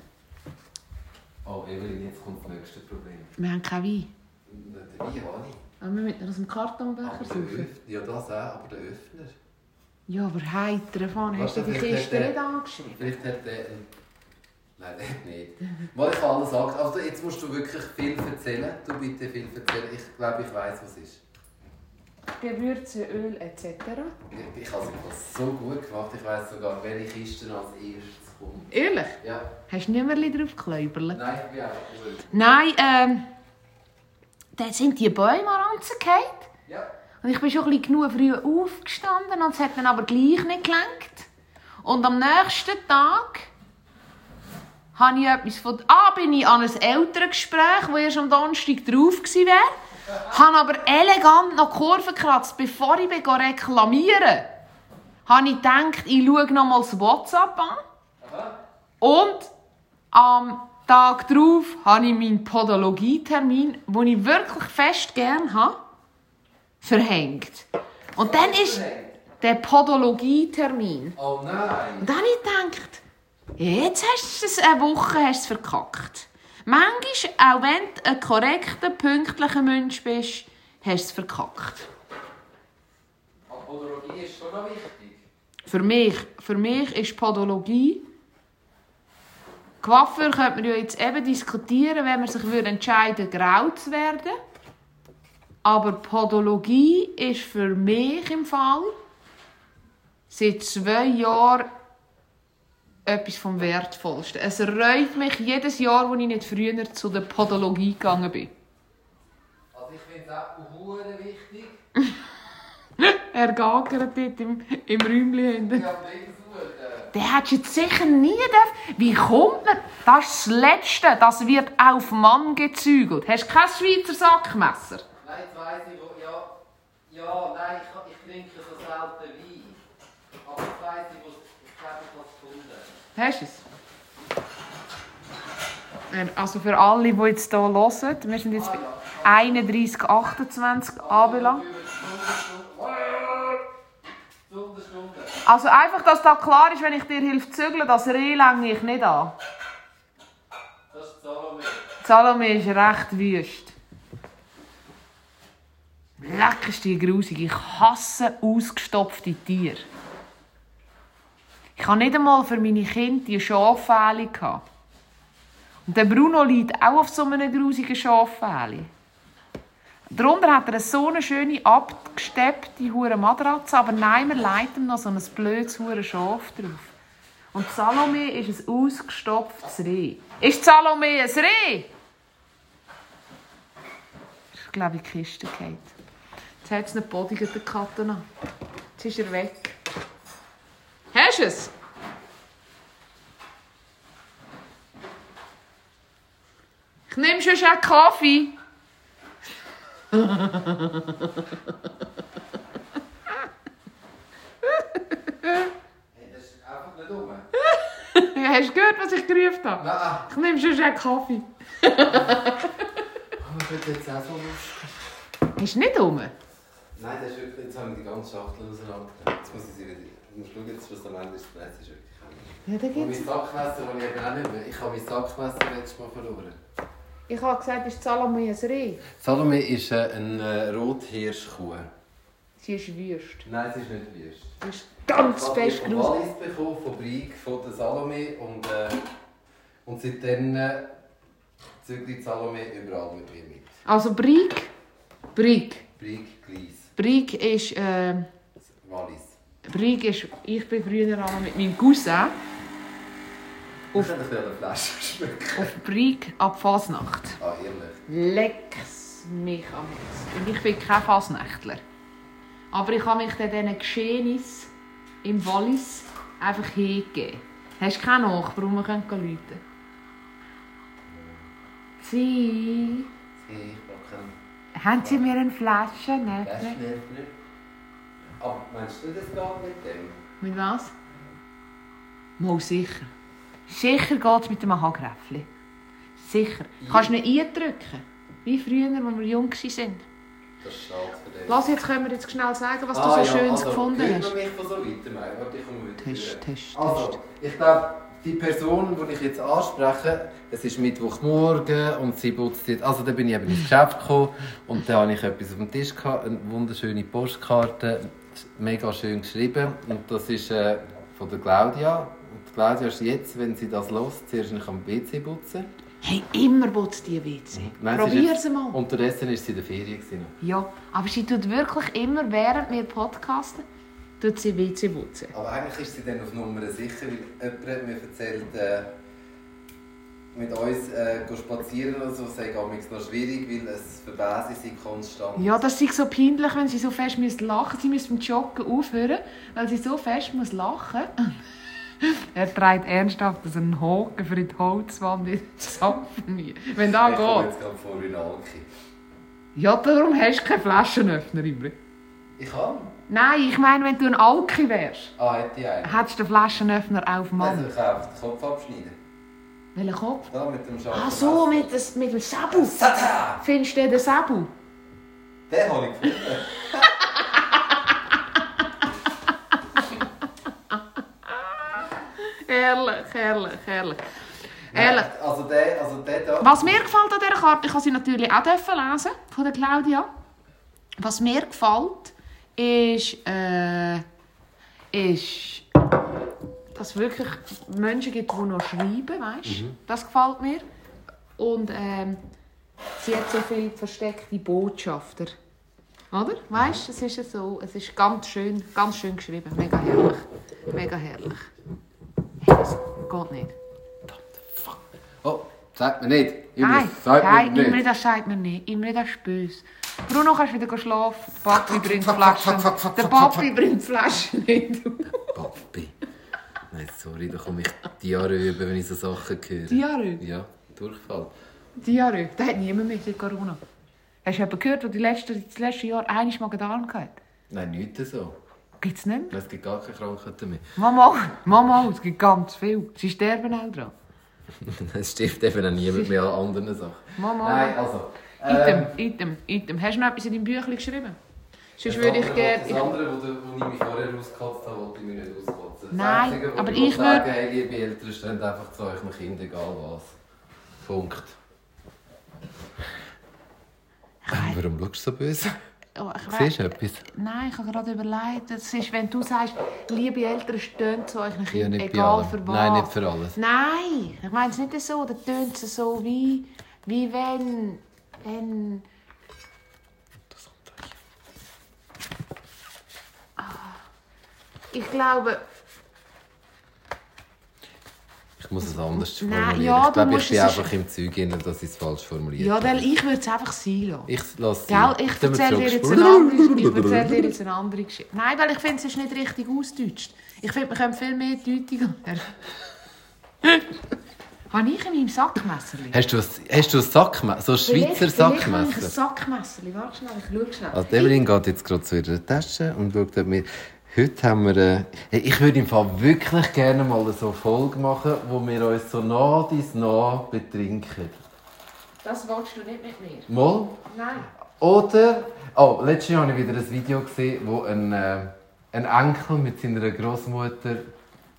Oh, Evelyn, jetzt kommt das nächste Problem. wir haben keinen Wein. Den Wein habe ich. Aber wir aus dem Kartonbecher. Öff- Ja, das auch, aber der Öffner. Ja, aber heiter von, hast du die Kiste nicht angeschrieben? Vielleicht hat der... Nein, der hat nicht. Mal ich alles gesagt. Also jetzt musst du wirklich viel erzählen. Du bitte viel erzählen. Ich glaube, ich weiß, was ist. Gewürze, Öl etc. Ich, habe es so gut gemacht. Ich weiß sogar, welche Kiste als erstes kommt. Ehrlich? Ja. Hast du nicht mehr drauf gekleubert? Nein, ich bin auch gut. Nein, ähm, dann sind die Bäume an Ranzen. Ja. Und ich bin schon ein genug früh aufgestanden und es hat dann aber gleich nicht gelenkt. Und am nächsten Tag habe ich etwas von... Ah, bin ich an ein Elterngespräch, das erst am Donnerstag drauf gewesen wäre. habe aber elegant noch die Kurve gekratzt, bevor ich reklamieren habe ich gedacht, ich schaue noch mal das WhatsApp an. Und am Tag darauf habe ich meinen Podologietermin, den ich wirklich fest gerne habe, verhängt. Und dann ist der Podologietermin. Oh nein! Und dann habe ich gedacht, jetzt hast du es eine Woche hast verkackt. Manchmal, auch wenn du ein korrekter, pünktlicher Mensch bist, hast du es verkackt. Podologie ist schon noch wichtig. Für mich, für mich ist Podologie. Coiffeur könnte man ja jetzt eben diskutieren, wenn man sich würde entscheiden grau zu werden. Aber Podologie ist für mich im Fall seit zwei Jahren etwas vom Wertvollsten. Es reut mich jedes Jahr, wo ich nicht früher zu der Podologie gegangen bin. Also ich finde es auch wichtig. Er gagert dort im, im Räumchen hinten. Ich. Der hat jetzt sicher nie dürfen. Wie kommt man? Das ist das Letzte. Das wird auf Mann gezügelt. Hast du kein Schweizer Sackmesser? Nein, jetzt weiss ich, wo... Ja, ja nein, ich, ich trinke so selten Wein. Aber jetzt weiss ich, wo... Ich glaube, ich habe es gefunden. Hast du es? Also für alle, die jetzt hier hören, wir sind jetzt bei 31, 28 anbelangt. Stunde, Stunde. Also einfach, dass da klar ist, wenn ich dir zu zügeln, das Reh länge ich nicht an. Das ist Salome. Salome ist recht wüst. Leck ist die grusig. Ich hasse ausgestopfte Tiere. Ich habe nicht einmal für meine Kinder die Schaffähle. Und der Bruno liegt auch auf so einem grusigen Schaffähle. Darunter hat er so eine schöne, abgesteppte hure Matratze, aber nein, legt ihm noch so ein blödes hure Schaf drauf. Und Salome ist ein ausgestopftes Reh. Ist Salome ein Reh? Ich glaube, in die Kiste geht. Jetzt hat es einen Boden der Katten an. Jetzt ist er weg. Hast du es? Ich nehme schon einen Kaffee. Hey, das ist einfach nicht rum. Hast du gehört, was ich gerufen habe? Nein, Ich nehme schon einen Kaffee. aber ich will jetzt auch so lustig. Ist nicht um. Nein, das ist wirklich... Jetzt haben wir die ganze Schachtel auseinandergenommen. Jetzt muss ich sie wieder... Du musst schauen, jetzt, was am Ende ist. Das ist wirklich... Ja, da Und mein gibt's. Sackmesser habe ich eben auch nicht mehr. Ich habe mein Sackmesser letztes Mal verloren. Ich habe gesagt, ist Salome ein Reh? Salome ist äh, eine äh, Rothirschkuh. Sie ist wüst. Nein, sie ist nicht wüst. Sie ist ganz Ich fest habe von gruselig. Wallis bekommen, von Brieg, von der Salome. Und, äh, und seitdem äh, zügelt Salome überall mit mir mit. Also Brieg. Brieg. Brieg, Gleis, Brieg ist... Äh, Wallis. Brieg ist... Ich bin früher einmal mit meinem Cousin Auf eine Flasche schmecken. auf Brieg ab Fasnacht. Ah, ehrlich. Lecks mich am. Und ich bin kein Fasnächtler. Aber ich habe mich dann diesen Geschehnissen im Wallis einfach hingegeben. Hast du keinen Nachbar, wo wir rufen können? Sie... Hey, ich Haben Sie mir eine Flasche? Nein. Aber meinst du, das geht mit dem? Mit was? Mal sicher. Sicher geht es mit dem Hagräffli. Sicher. Ja. Kannst du ihn eindrücken? Wie früher, als wir jung waren. Das ist schade für den. Lass, jetzt können wir jetzt schnell sagen, was du Ah, so ja, Schönes also, gefunden hast. man mich von so weiter? Warte, ich komme wieder Test, test, Also, ich glaube, die Person, die ich jetzt anspreche, es ist Mittwochmorgen und sie putzt jetzt... Also, da bin ich eben ins Geschäft gekommen und da habe ich etwas auf dem Tisch gehabt, eine wunderschöne Postkarte, mega schön geschrieben und das ist äh, von der Claudia. Claudia ist jetzt, wenn sie das hört, zuerst noch am WC putzen. Hey, immer putzt die WC. Nein, Probier sie mal. Unterdessen ist sie in der Ferien. Ja, aber sie tut wirklich immer, während wir podcasten, tut sie WC putzen. Aber eigentlich ist sie dann auf Nummer sicher, weil jemand hat mir erzählt, äh, mit uns äh, spazieren oder so, sei amigs noch schwierig, weil es verbäse sie konstant. Ja, das ist so peinlich, wenn sie so fest müssen lachen Sie müssen beim Joggen aufhören, weil sie so fest muss lachen Er trägt ernsthaft so einen Haken für die Holzwand in Zapfen. Wenn das ich komme geht. jetzt gerade vor wie ein Alki. Ja, darum hast du keinen Flaschenöffner, Imre. Ich kann. Nein, ich meine, wenn du ein Alki wärst, Ah, hätte ich einen. hättest du den Flaschenöffner auf dem Also Mann. ich kann auf den Kopf abschneiden. Welchen Kopf? Da mit dem Schafen. Ah, so, mit, das, mit dem Sabu. Tada! Findest du den Sabu? Den habe ich gefunden. Herrlich, herrlich, herrlich. Ehrlich. Also der, also der da. Was mir gefällt an dieser Karte, ich habe sie natürlich auch lesen von der Claudia. Was mir gefällt, ist, äh, ist, dass es wirklich Menschen gibt, die noch schreiben, weißt? Das gefällt mir. Und ähm, sie hat so viele versteckte Botschafter. Oder? Weißt du, es ist so, es ist ganz schön, ganz schön geschrieben. Mega herrlich. Mega herrlich. Geht nicht. Oh, sagt mir nicht. Nein, sagt nein, mir Imre, nicht. das sagt mir nicht. Imre, das ist böse. Bruno, kannst wieder schlafen? Der Papi bringt Flaschen. Der Papi bringt Flaschen nicht. Papi. Nein, sorry, da komme ich Diarrhoe über, wenn ich so Sachen höre. Diarrhoe? Ja, Durchfall. Diarrhoe, das hat niemand mehr seit Corona. Hast du jemanden gehört, der die letzte, das letzte Jahr einmal Magen-Darm hatte? Nein, nichts so. Gibt es nicht mehr? Es gibt gar keine Krankheiten mehr. Mama, Mama, es gibt ganz viel. Sie sterben auch dran. Es stirbt eben auch niemand mehr an anderen Sachen. Mama. Nein, also. Item, Item, Item. Hast du noch etwas in deinem Büchlein geschrieben? Sonst würde ich gerne... Das andere, wo, wo ich mich vorher rausgekotzt habe, wollte ich mich nicht auskotzen. Das Nein, Einzige, aber ich ich sagen würd- hey, liebe Eltern, steht einfach zu euch Kindern, egal was. Punkt. Warum schaust du so böse? Oh, ich Siehst du etwas? Nein, ich habe gerade überlegt, das ist, wenn du sagst, liebe Eltern, stehen zu euch Ja, Kindern, nicht bei egal für was. Nein, nicht für alles. Nein, ich meine es nicht so, da tönt es so wie, wie wenn, wenn... Ah, Ich glaube, Ich muss es anders Nein, formulieren. ja, ich glaube, ich bin es- einfach im Zeug, drin, dass ich es falsch formuliert ja, habe. weil ich würde es einfach sein lassen. Ich lasse Gell, sie. ich erzähle dir jetzt eine andere, ich erzähle dir jetzt eine andere Geschichte. Nein, weil ich finde, es ist nicht richtig ausgedeutscht. Ich finde, wir können viel mehr Deutung Habe ich in meinem Sackmesser? Hast du ein, hast du ein Sackmesser? So ein Schweizer habe ich ein Sackmesser? Sackmesser. Warte schnell, ich schaue schnell. Also Evelyn geht jetzt gerade zu ihrer Tasche und schaut wir... Heute haben wir... Äh, ich würde im Fall wirklich gerne mal so eine Folge machen, wo wir uns so nah dies nah betrinken. Das willst du nicht mit mir. Mal? Nein. Oder... Oh, letztes Jahr habe ich wieder ein Video gesehen, wo ein, äh, ein Enkel mit seiner Großmutter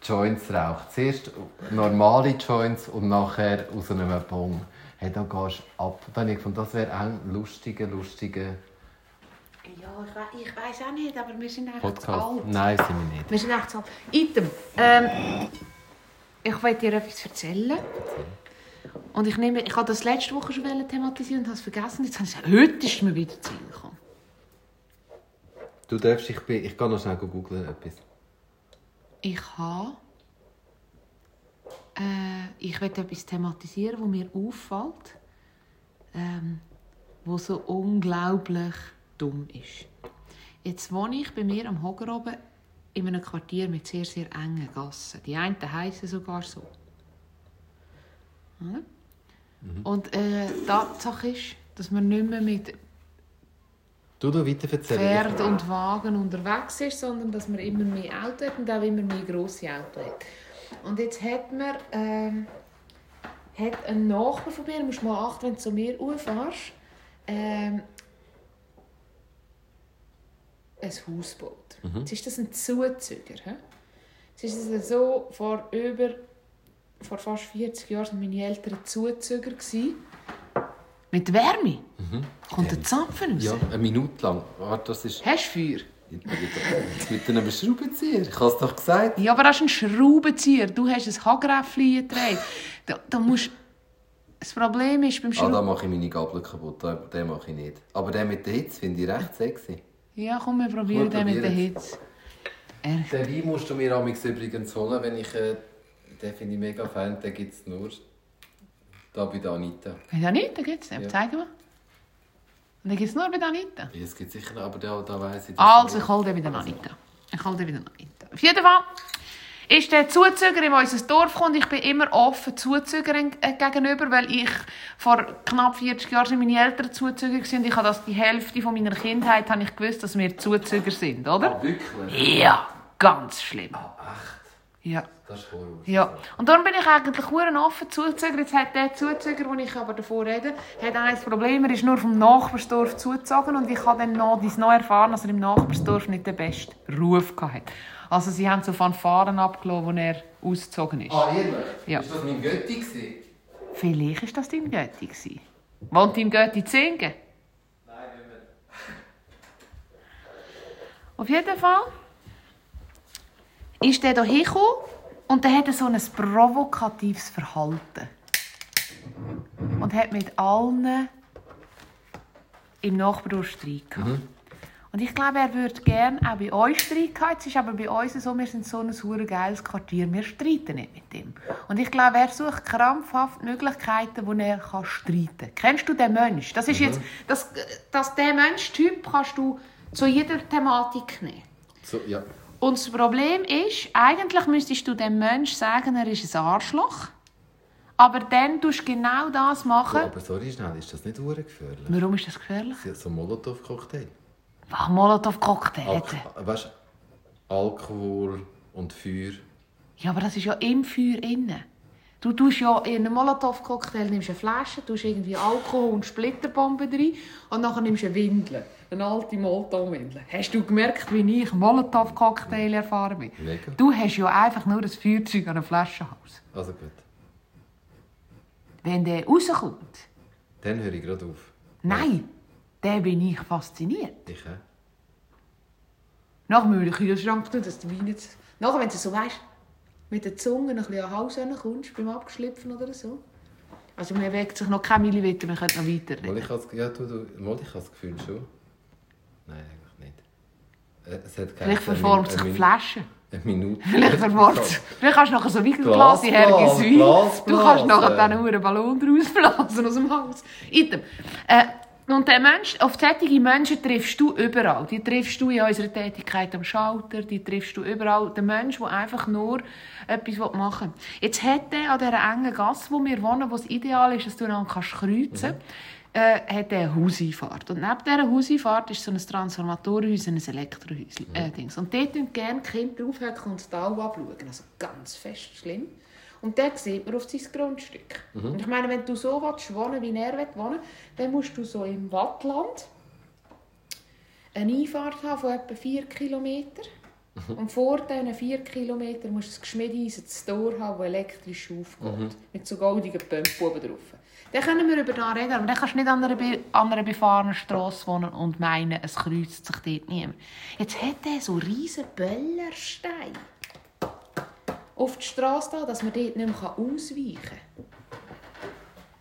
Joints raucht. Zuerst normale Joints und nachher aus einem Bong. Hey, da gehst du ab. Da habe ich gefunden, das wäre ein lustiger, lustiger Ja, ich, we ich weiß auch nicht, aber wir sind zu Podcast. alt. Nein, sind wir nicht. Wir sind echt alt. Item. Ähm, ich will dir etwas erzählen. Und ich, nehme, ich habe das letzte Woche schon thematisieren und habe es vergessen. Jetzt habe ich gesagt, heute ist mir wieder zu gekommen. Du darfst, ich, bin, ich kann noch schnell googeln etwas. Ich habe... Äh, ich will etwas thematisieren, das mir auffällt. Ähm, wo so unglaublich dumm ist. Jetzt wohne ich bei mir am Hoger oben in einem Quartier mit sehr, sehr engen Gassen. Die einen heißen sogar so. Oder? Und äh, die Tatsache ist, dass man nicht mehr mit Du weiter erzählen. Pferd und Wagen unterwegs ist, sondern dass man immer mehr Auto hat und auch immer mehr grosse Autos hat. Und jetzt hat man ähm, hat ein Nachbar von mir, musst mal achten, wenn du zu mir rauffährst, ähm, ein Haus gebaut. Jetzt ist das ein Zuzüger. He? Jetzt ist es so, vor über vor fast 40 Jahren waren meine Eltern Zuzüger. gewesen. Mit Wärme. Kommt der Zapfen raus. Ja, eine Minute lang. Warte, das ist Hast du Feuer? mit einem Schraubenzieher. Ich habe es doch gesagt. Ja, aber das ist ein Schraubenzieher. Du hast ein Hagräffchen gedreht. Da, da musst... Das Problem ist beim Ah, da mache ich meine Gabel kaputt. Den mache ich nicht. Aber den mit der Hitze finde ich recht sexy. Ja, komm, wir probieren den mit probieren's. Hitze. Echt? Den Wein musst du mir amigs übrigens holen, wenn ich... Äh, den finde ich mega fein. Den gibt es nur da bei der Anita. Bei der Anita gibt es Ja. Zeig mal. Und dann gibt es nur bei der Anita. Ja, es gibt sicher aber da, da weiss ich... dass- Also, ich hole den bei der Anita. Ich hole den bei der Anita. Auf jeden Fall, ist der Zuzüger in unser Dorf gekommen. Ich bin immer offen Zuzügern äh, gegenüber, weil ich vor knapp 40 Jahren sind meine Eltern Zuzüger waren. Ich habe das die Hälfte von meiner Kindheit habe ich gewusst, dass wir Zuzüger sind, oder? Ah, wirklich? Ja, ganz schlimm. Ah, echt? Ja. Das ist Horror. Ja, und darum bin ich eigentlich hure offen Zuzüger. Jetzt hat der Zuzüger, den ich aber davor rede, hat ein Problem. Er ist nur vom Nachbarsdorf zugezogen und ich habe dann noch, dies noch erfahren, dass er im Nachbarsdorf nicht den besten Ruf hatte. Also sie haben so Fanfaren abgelassen, als er ausgezogen ist. Ah, ehrlich? Ja. Ist das mein Götti gewesen? Vielleicht war das dein Götti. gewesen. Wohnt dein Götti singen? Nein, nicht mehr. Auf jeden Fall ist der hier hingekommen und der hatte so ein provokatives Verhalten. Und hat mit allen im Nachbardorf Streit gehabt. Und ich glaube, er würde gerne auch bei euch Streit haben. Es ist aber bei uns so, wir sind so ein hure geiles Quartier, wir streiten nicht mit ihm. Und ich glaube, er sucht krampfhaft Möglichkeiten, wo er kann streiten kann. Kennst du den Mensch? Das ist jetzt, das, das, den Mensch-Typ kannst du zu jeder Thematik nehmen. So, ja. Und das Problem ist, eigentlich müsstest du dem Mensch sagen, er ist ein Arschloch. Aber dann tust du genau das Oh, machen. aber sorry schnell, ist das nicht hure gefährlich? Warum ist das gefährlich? So Molotow-Cocktail. Ach, Molotow-Cocktail. Alk weißt Alkohol und Feuer. Ja, aber das ist ja im Feuer innen. Du tust ja in einem Molotow-Cocktail nimmst eine Flasche, tust irgendwie Alkohol und Splitterbomben rein und nachher nimmst du eine Windel. Eine alte Molotov-Windel. Hast du gemerkt, wie ich Molotow-Cocktail erfahren bin? Mega. Du hast ja einfach nur das Feuerzeug an einem Flaschenhals. Also gut. Wenn der rauskommt, Dann höre ich gerade auf. nein, dann bin ich fasziniert. Wir in den Kühlschrank dass der Wein jetzt... Nachher, wenn du so weißt, mit der Zunge noch ein bisschen an den Hals kommst, beim Abgeschlüpfen oder so. Also man bewegt sich noch kein Millimeter, wir können noch weiter reden. ich, ja, du, du, mal ich habe das Gefühl schon. Nein, eigentlich nicht. Es hat Vielleicht verformt eine sich die Min- Flasche. Eine Minute. Vielleicht verformt es. Vielleicht kannst du nachher so wie ein Glas in. Du kannst nachher dann nur einen Ballon daraus blasen aus dem Hals. Item. Äh, und der Mensch, auf solche Menschen triffst du überall. Die triffst du in unserer Tätigkeit am Schalter, die triffst du überall. Der Mensch, der einfach nur etwas machen will. Jetzt hat er an dieser engen Gasse, wo wir wohnen, wo es ideal ist, dass du dann kannst kreuzen kannst, äh, hat er eine Hauseinfahrt. Und neben dieser Hauseinfahrt ist so ein Transformatorhäuschen, ein Elektrohäuschen. Äh, Dings. und dort tun gerne Kinder draufhöcken und das Tal abschauen. Also ganz fest schlimm. Und dort sieht man auf sein Grundstück. Und ich meine, wenn du so willst, wohnen wie er will wohnen dann musst du so im Wattland eine Einfahrt haben von etwa 4 Kilometern. Und vor diesen 4 Kilometern musst du ein geschmiedeises Tor haben, das elektrisch aufgeht. Mit so goldigen Pumpen oben drauf. Dann können wir über das reden, aber dann kannst du nicht an einer, be an einer befahrenen Strasse wohnen und meinen, es kreuzt sich dort niemand. Jetzt hat er so riesen Böllersteine auf die Straße da, dass man dort nicht mehr ausweichen kann.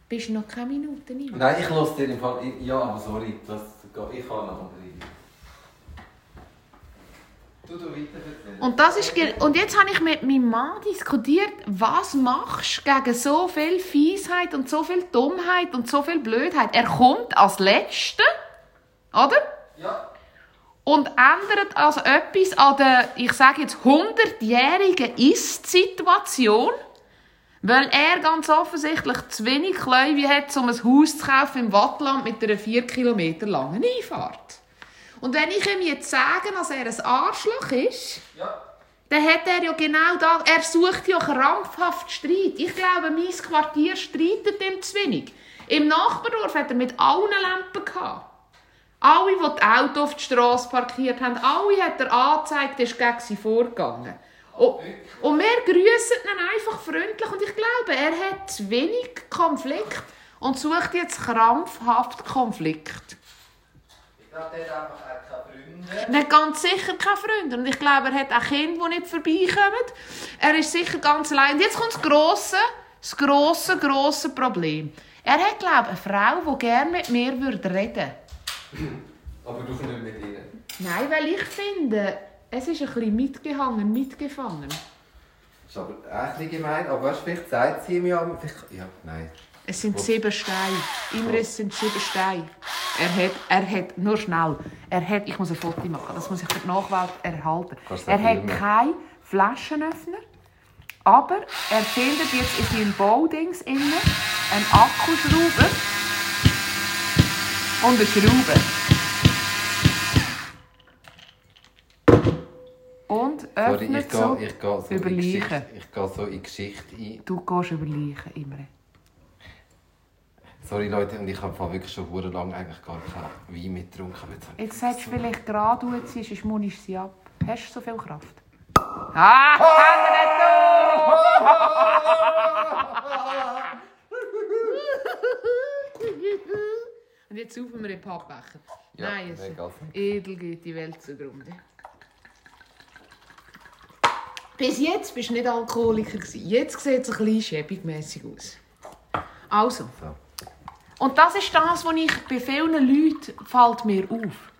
Bist du noch keine Minute nicht? Nein, ich lasse dir im Fall. Ja, aber sorry, das, ich kann noch Idee. Du, du weiter. Und, das ist, und jetzt habe ich mit meinem Mann diskutiert, was machst du gegen so viel Fiesheit und so viel Dummheit und so viel Blödheit. Er kommt als Letzter, oder? Ja. Und ändert also etwas an der, ich sage jetzt, 100-jährigen Ist-Situation, weil er ganz offensichtlich zu wenig Kläuwe hat, um ein Haus zu kaufen im Wattland mit einer 4 Kilometer langen Einfahrt. Und wenn ich ihm jetzt sage, dass er ein Arschloch ist, Ja. dann hat er ja genau da, er sucht ja krampfhaft Streit. Ich glaube, mein Quartier streitet ihm zu wenig. Im Nachbardorf hat er mit allen Lampen gehabt. Alle, die die Auto auf die Straße parkiert haben, alle hat er angezeigt, ist gegen sie vorgegangen. Und, und wir grüßen ihn einfach freundlich und ich glaube, er hat zu wenig Konflikt und sucht jetzt krampfhaft Konflikt. Ich glaube, der hat einfach keine Freunde. Er hat ganz sicher keine Freunde. Und ich glaube, er hat auch Kinder, die nicht vorbeikommen. Er ist sicher ganz allein. Und jetzt kommt das grosse, das grosse, grosse Problem. Er hat, glaube ich, eine Frau, die gerne mit mir würde reden Aber du nicht mit ihnen. Nein, weil ich finde, es ist ein bisschen mitgehangen, mitgefangen. Das ist aber auch ein gemein. Aber weißt, du, vielleicht sagt sie ihm ja. Vielleicht, ja, nein. Es sind sieben Steine. Im Riss sind sieben Steine. Er hat, er hat, nur schnell, er hat, ich muss ein Foto machen, das muss ich für die Nachwelt erhalten. Er hat keinen Flaschenöffner, Aber er findet jetzt in seinem Baudings innen einen Akkuschrauber und eine Schraube. Und Sorry, öffnet ich so gehe ich gehe so, über in Leichen. Ich gehe so in Geschichte ein. Du gehst über Leichen, Imre. Sorry Leute, und ich habe wirklich schon hure lang eigentlich gar keinen Wein mitgetrunken. Jetzt Jetzt solltest du vielleicht gerade ziehen, sonst munst du sie ab. Hast du so viel Kraft? Ah, Und jetzt saufen wir in den Pappbecher. Ja, Nein, es edel geht die Welt zugrunde. Bis jetzt bist du nicht Alkoholiker. gewesen. Jetzt sieht es ein bisschen schäbigmässig aus. Also. So. Und das ist das, was ich bei vielen Leuten fällt mir auf.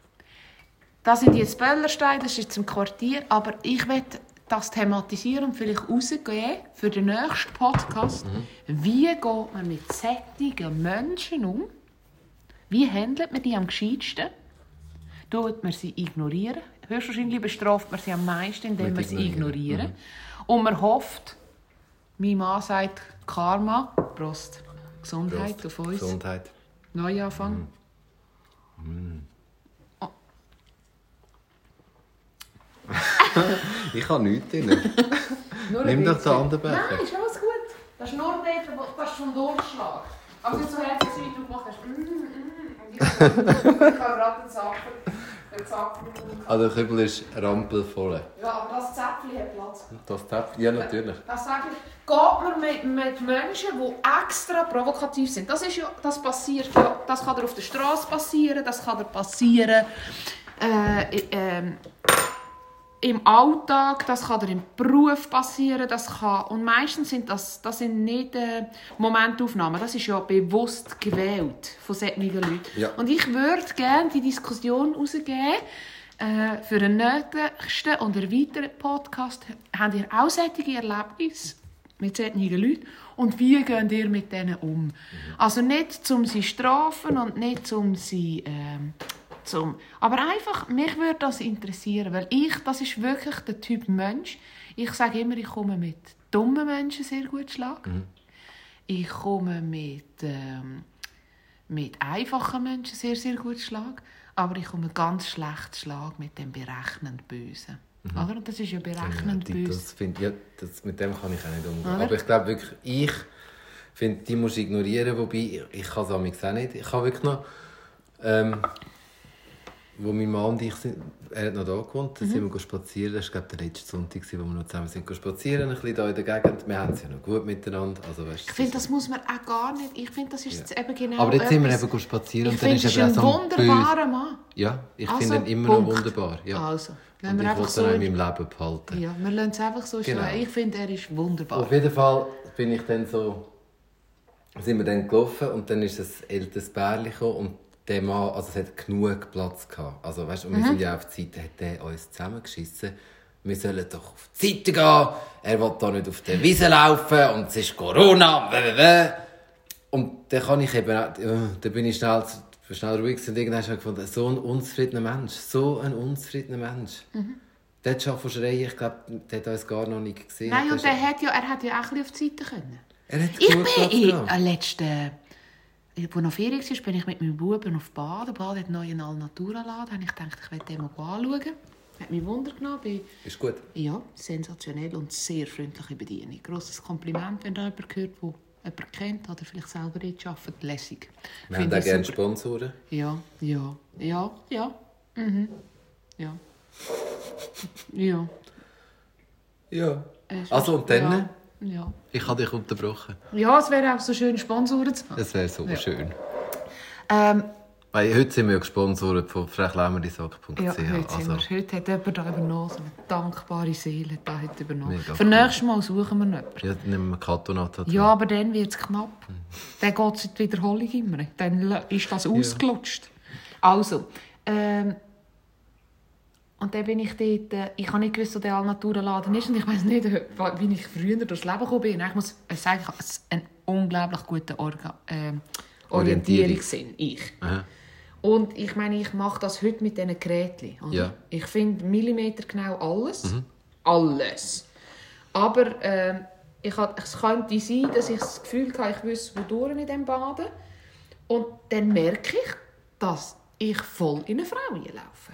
Das sind jetzt Böllersteine, das ist jetzt im Quartier, aber ich werde das thematisieren und vielleicht rausgehen für den nächsten Podcast. Wie geht man mit sättigen Menschen um? Wie handelt man die am gescheitsten? Tut man sie ignorieren? Höchstwahrscheinlich bestraft man sie am meisten, indem man sie ignorieren. ignorieren. Und man hofft, mein Mann sagt Karma, Prost, Gesundheit Prost. auf uns. Gesundheit. Neuanfang. Ich habe nichts drin. Nimm doch den anderen Becher. Nein, ist alles gut. Das ist nur dort, wo- das ist vom Durchschlag. Aber nicht so herzlich, wie du gemacht hast. Mm, mm. Ich habe gerade den Zapfen. Also der Kübel ist rampelvoll. Ja, aber das Zäpfchen hat Platz. Das Tab? Ja, natürlich. Das sage ich. Geht man mit, mit Menschen, die extra provokativ sind. Das, ist ja, das passiert ja. Das kann dir auf der Straße passieren, das kann dir passieren äh, i- ähm, im Alltag, das kann dir im Beruf passieren, das kann, und meistens sind das, das sind nicht äh, Momentaufnahmen, das ist ja bewusst gewählt von solchen Leuten. Ja. Und ich würde gerne die Diskussion rausgeben, äh, für den nächsten und erweiterten Podcast. Habt ihr auch solche Erlebnisse mit solchen Leuten? Und wie geht ihr mit denen um? Also nicht, um sie zu strafen und nicht, um sie... ähm, zum, aber einfach, mich würde das interessieren, weil ich, das ist wirklich der Typ Mensch. Ich sage immer, ich komme mit dummen Menschen sehr gut Schlag. Ich komme mit, ähm, mit einfachen Menschen sehr, sehr gut Schlag. Aber ich komme ganz schlecht Schlag mit dem berechnend Bösen. Oder? Und das ist ja berechnend Ja, die- böse. das find, ja, das, mit dem kann ich auch nicht umgehen. Oder? Aber ich glaube wirklich, ich finde, die muss ich ignorieren, wobei ich, ich kann es auch nicht. Ich habe wirklich noch, ähm, wo mein Mann und ich sind, er hat noch da gewohnt, da Mhm. sind wir spazieren. Das war glaube ich, der letzte Sonntag, wo wir noch zusammen sind spazieren, ein bisschen da in der Gegend. Wir haben es ja noch gut miteinander. Also, weißt, Ich finde, das muss man auch gar nicht. Ich finde, das ist jetzt eben genau Aber jetzt sind wir eben spazieren Ich und dann ist das eben ein auch so ein wunderbarer Mann. Ja, ich Also, finde ihn immer Punkt. noch wunderbar. Ja. Also, wenn und wir ich einfach so... ihn auch in meinem Leben behalten. Ja, wir lassen es einfach so Genau. stehen. Ich finde, er ist wunderbar. Auf jeden Fall bin ich dann so, sind wir dann gelaufen und dann ist ein älteres Pärchen gekommen und der Mann, also es hat genug Platz gehabt. Also weißt, und wir sind ja auf die Seite, hat der uns zusammengeschissen. Wir sollen doch auf die Seite gehen. Er will da nicht auf der Wiese laufen und es ist Corona. Und dann kann ich eben, auch- ja, dann bin ich schnell, schnell ruhig und irgendwann habe ich gefunden, so ein unzufriedener Mensch, so ein unzufriedener Mensch. Der hat schon von Schreien, ich glaube, der hat uns gar noch nicht gesehen. Nein, und ist- er hat ja, er hat ja auch ein bisschen auf die Seite können. er hat Ich bin in äh, letzten... Als noch Ferien war, bin ich mit meinem Buben auf Baden. Baden hat neuen Alnatura-Laden. Und ich dachte, ich werde den mal anschauen. Hat mich Wunder genommen. Bin, Ist gut. ja, sensationell und sehr freundliche Bedienung. Grosses Kompliment, wenn da jemand hört, der jemanden kennt oder vielleicht selber dort arbeitet. Lässig. Wir haben ich gerne super. Sponsoren. Ja, ja, ja, ja. Mhm. Ja. Ja. Ja. Also, und dann? Ja. Ja, Ich habe dich unterbrochen. ja es wäre auch so schön, Sponsoren zu haben. Das wäre so schön. Ähm, Weil heute sind wir ja gesponsert von frechlämmerdisack.ch. ja, heute, sind also, heute hat jemand da übernommen, so eine dankbare Seele hat da heute übernommen. Mega Für cool. nächstes Mal suchen wir jemanden. ja, nehmen wir Katonat dazu. Ja, aber dann wird es knapp. Dann geht es in die Wiederholung immer. Dann ist das ausgelutscht. Also, ähm, und dann bin ich dort, äh, ich habe nicht gewusst, wo der Alnatura-Laden ist und ich weiß nicht, äh, wie ich früher durchs Leben gekommen bin. Ich muss sagen, ich habe einen unglaublich guten Orga ähm, Orientierungssinn. Ich. Aha. Und ich meine, ich mache das heute mit diesen Geräten. Ja. Ich finde Millimeter genau alles. Alles. Aber ähm, Ich hatte, es könnte sein, dass ich das Gefühl hatte, ich wüsste, wodurch in diesem Baden. Und dann merke ich, dass ich voll in eine Frau laufe.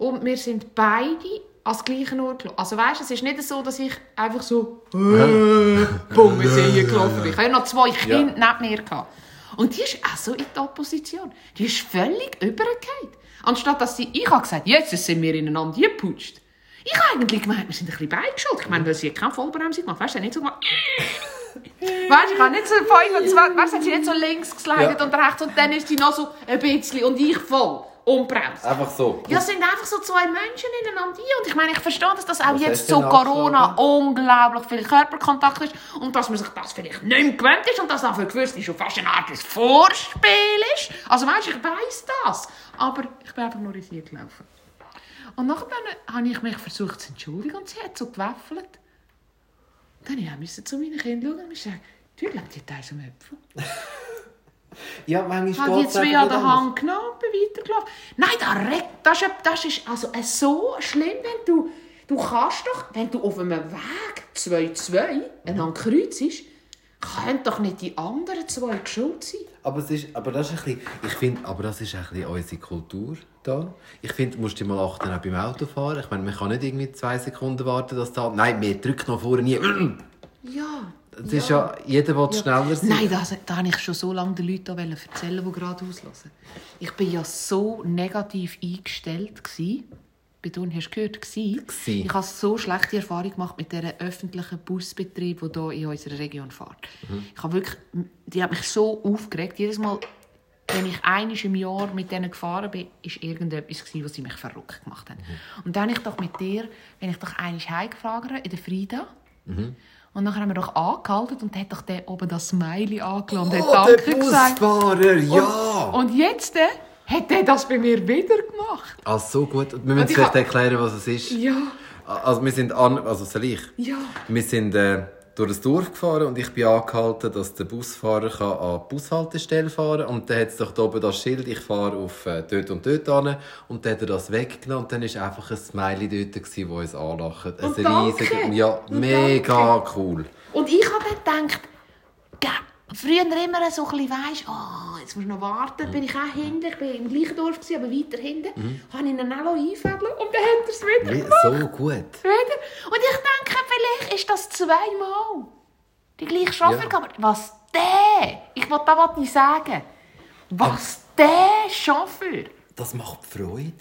Und wir sind beide als gleichen Ort gelaufen. Also weißt, es ist nicht so, dass ich einfach so äh, bumm, wir gelaufen bin. Ich hatte noch zwei Kinder ja. neben mir. Gehabt. Und die ist auch so in der Opposition. Die ist völlig übergekehrt. Anstatt dass sie, ich habe gesagt, jetzt sind wir ineinander geputscht. Ich habe eigentlich gemeint, wir sind ein bisschen beigeschult. Ich meine, weil sie keine Vollbremse gemacht Weißt du, nicht so gemacht. weißt du, ich habe nicht so 25, weißt du, sie nicht so links geslidet ja. und rechts und dann ist sie noch so ein bisschen und ich voll unbremst. Einfach so. Ja, es sind einfach so zwei Menschen ineinander und ich meine, ich verstehe, dass das auch Was jetzt zu Corona unglaublich viel Körperkontakt ist und dass man sich das vielleicht nicht mehr gewöhnt ist und dass das für gewisse schon fast eine Art Vorspiel ist. Also weißt du, ich weiss das, aber ich bin einfach nur in sie gelaufen. Und nachher habe ich mich versucht zu entschuldigen und sie hat so gewaffelt. Dann musste ich zu meinen Kindern schauen und sagen, du, ich glaube, die eins am Äpfel. Ja, manchmal Habe die zwei an der Hand genommen und bin weitergelaufen. Nein, das, regt, das, ist, das ist also so schlimm, wenn du... Du kannst doch, wenn du auf einem Weg 2-2 einander kreuzt, können doch nicht die anderen zwei schuld sein. Aber, es ist, aber das ist ein bisschen, ich finde, aber das ist ein bisschen unsere Kultur da. Ich finde, du musst dir mal achten, auch beim Autofahren. Ich meine, man kann nicht irgendwie zwei Sekunden warten, dass da... Nein, wir drücken noch vorne nie. Ja. Das ja. ist ja, jeder will ja. schneller sein. Nein, das, das habe ich schon so lange den Leuten erzählen, die gerade auslösen. Ich war ja so negativ eingestellt. Gewesen. Betont, hast du gehört? Gewesen. Ich habe so schlechte Erfahrungen gemacht mit diesem öffentlichen Busbetrieb, der hier in unserer Region fährt. Mhm. Ich habe wirklich, die hat mich so aufgeregt. Jedes Mal, wenn ich einmal im Jahr mit denen gefahren bin, war irgendetwas, was sie mich verrückt gemacht haben. Mhm. Und dann habe ich doch mit dir, wenn ich doch einmal heimgefahren in der Frieda, mhm. Und dann haben wir doch angehalten und hat doch der oben das Smiley angelassen und oh, hat Danke gesagt. Busfahrer, ja! Und, und jetzt äh, hat er das bei mir wieder gemacht. Also so gut. Wir müssen vielleicht erklären, was es ist. Ja. Also wir sind an... Also soll ich? Ja. Wir sind... Äh, durch das Dorf gefahren und ich bin angehalten, dass der Busfahrer kann an die Bushaltestelle fahren kann. Und dann hat es doch oben das Schild, ich fahre auf äh, dort und dort an. Und dann hat er das weggenommen und dann war einfach ein Smiley dort, das uns anlacht. Ein riesiges, ja, mega cool. Und ich habe gedacht, früher immer so ein bisschen, weißt, oh, jetzt musst du noch warten, mhm. bin ich auch hinten, ich war im gleichen Dorf, aber weiter hinten, mhm. habe ich ihn auch einfädeln und dann hat er es wieder gemacht. So gut. Wieder. Und ich denke, vielleicht ist das zweimal die gleiche Chauffeur, ja. aber was der, ich wollte da nicht sagen, was aber der Chauffeur... Das macht Freude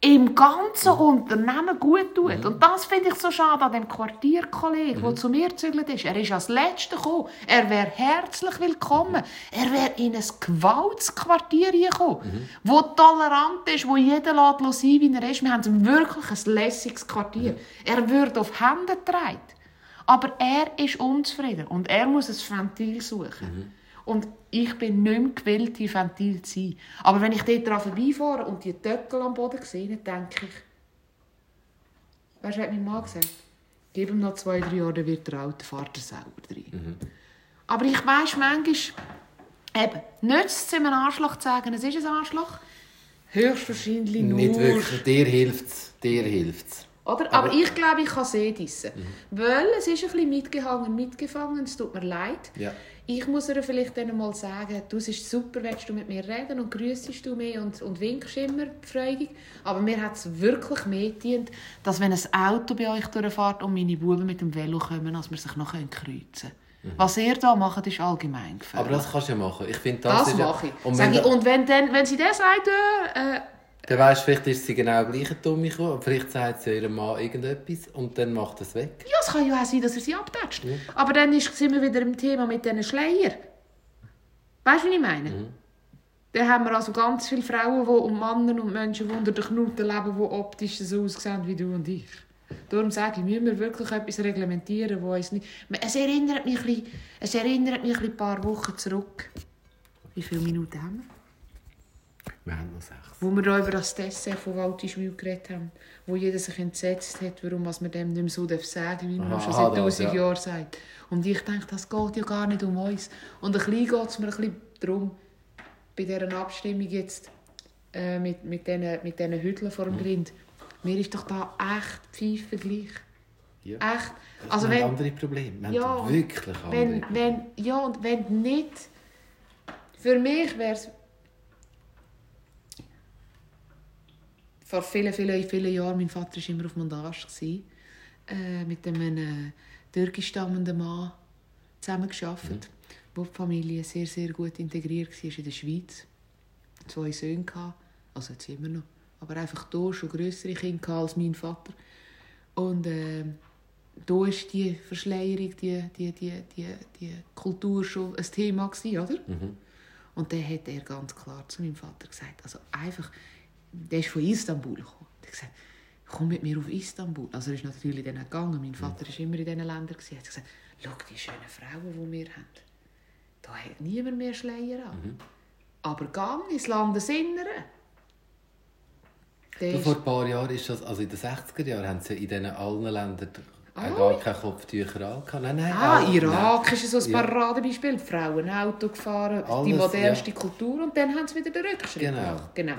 im ganzen Unternehmen gut tut. Mhm. Und das finde ich so schade an dem Quartierkollegen, mhm. der zu mir gezügelt ist. Er ist als Letzter gekommen. Er wäre herzlich willkommen. Er wäre in ein Gewaltsquartier gekommen, mhm. wo tolerant ist, wo jeder lässt sein, wie er ist. Wir haben wirklich ein lässiges Quartier. Mhm. Er würde auf Hände getragen. Aber er ist unzufrieden und er muss ein Ventil suchen. Und ich bin nicht mehr gewillt, die Ventil zu sein. Aber wenn ich dort dran vorbeifahre und die Töckel am Boden sehe, dann denke ich, weißt du, was mein Mann gesagt Gib ihm noch zwei, drei Jahre, dann wird der alte Vater selber drin. Mhm. Aber ich weiss manchmal, eben, nützt es einem Arschloch zu sagen, es ist ein Arschloch, höchstwahrscheinlich nur... Nicht wirklich, dir hilft es, dir hilft's. Oder? Aber, Aber ich glaube, ich kann sehen dissen. Mhm. Weil es ist ein bisschen mitgehangen, mitgefangen, es tut mir leid. Ja. Ich muss ihr vielleicht dann mal sagen, du, es ist super, wenn du mit mir reden und grüßest du mich und, und winkst immer freudig. Aber mir hat es wirklich mehr gedient, dass wenn ein Auto bei euch durchfährt und meine Buben mit dem Velo kommen, dass wir sich noch kreuzen können. Mhm. Was ihr da macht, ist allgemein gefährlich. Aber das kannst du ja machen. Ich finde, das, das mache ich. Und wenn, ich, und wenn, dann, wenn sie das sagt, äh, dann weisst vielleicht ist sie genau gleich dumm gekommen. Vielleicht sagt sie ihrem Mann irgendetwas und dann macht es weg. Ja, es kann ja auch sein, dass er sie abtätscht. Ja. Aber dann sind wir wieder im Thema mit diesen Schleier. Weißt du, was ich meine? Mhm. Dann haben wir also ganz viele Frauen die, und Männer und Menschen, die unter den Knuten leben, die optisch so aussehen wie du und ich. Darum sage ich, müssen wir wirklich etwas reglementieren, wo uns nicht... Es erinnert mich ein, bisschen, es erinnert mich ein paar Wochen zurück. Wie viele Minuten haben wir? Wir haben noch sechs. Wo wir da über das Dessert von Waltischwil geredet haben, wo jeder sich entsetzt hat, warum man dem nicht mehr so sagen darf, wie man Aha, schon seit tausend ja. Jahren sagt. Und ich denke, das geht ja gar nicht um uns. Und ein bisschen geht es mir ein bisschen darum, bei dieser Abstimmung jetzt äh, mit, mit diesen mit Hütteln vor dem mhm. Grind, mir ist doch da echt Pfeife gleich. Ja. Echt. Also wenn, andere Probleme. Ja, wirklich andere wenn, wenn, ja, und wenn nicht... Für mich wäre es... Vor vielen, vielen, vielen Jahren, mein Vater war immer auf Montage, gewesen, äh, mit einem äh, türkisch stammenden Mann zusammengearbeitet, wo die Familie sehr, sehr gut integriert war in der Schweiz. Zwei Söhne hatte, also jetzt immer noch, aber einfach hier schon größere Kinder als mein Vater. Und äh, da ist die Verschleierung, die, die, die, die, die Kultur schon ein Thema gewesen, oder? Mhm. Und dann hat er ganz klar zu meinem Vater gesagt, also einfach, der ist von Istanbul gekommen. Er hat gesagt, komm mit mir auf Istanbul. Also er ist natürlich dann gegangen. Mein Vater war immer in diesen Ländern. gewesen. Er hat gesagt, schau, die schönen Frauen, die wir haben, da hat niemand mehr Schleier an. Aber gang ins Landesinnere. Ist- vor ein paar Jahren ist das, also in den 60er Jahren haben sie in diesen allen Ländern Ah. gar keine Kopftücher an. Nein, nein, Ah, auch- Irak ist so ein Ja. Paradebeispiel. Die Frauen Auto gefahren, die Alles, modernste Kultur. Und dann haben sie wieder den Rückschritt Genau. gemacht. Genau.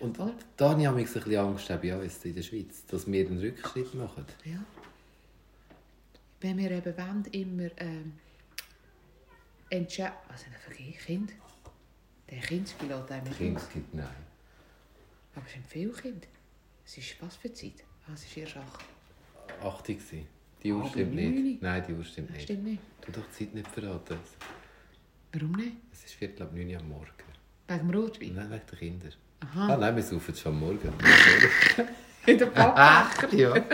Und Oder? da habe ich ein bisschen Angst auch bei uns in der Schweiz, dass wir einen Rückschritt machen. Ja. Wenn wir eben wollen, immer ähm, entscheiden... Was sind das für Kinder? Der Kindspilot haben wir gibt nein. Aber es sind viele Kinder. Es ist was für Zeit? Ah, es ist erst acht. 80 gewesen. Die Uhr Aber stimmt nicht. Nein, die Uhr stimmt nicht. Stimmt nicht. Du doch die Zeit nicht verraten. Warum nicht? Es ist Viertel ab 9 Uhr am Morgen. Wegen dem Rotwein? Nein, wegen der Kinder. Aha. Ah, nein, wir saufen schon am Morgen. In der Pappbecher. ja.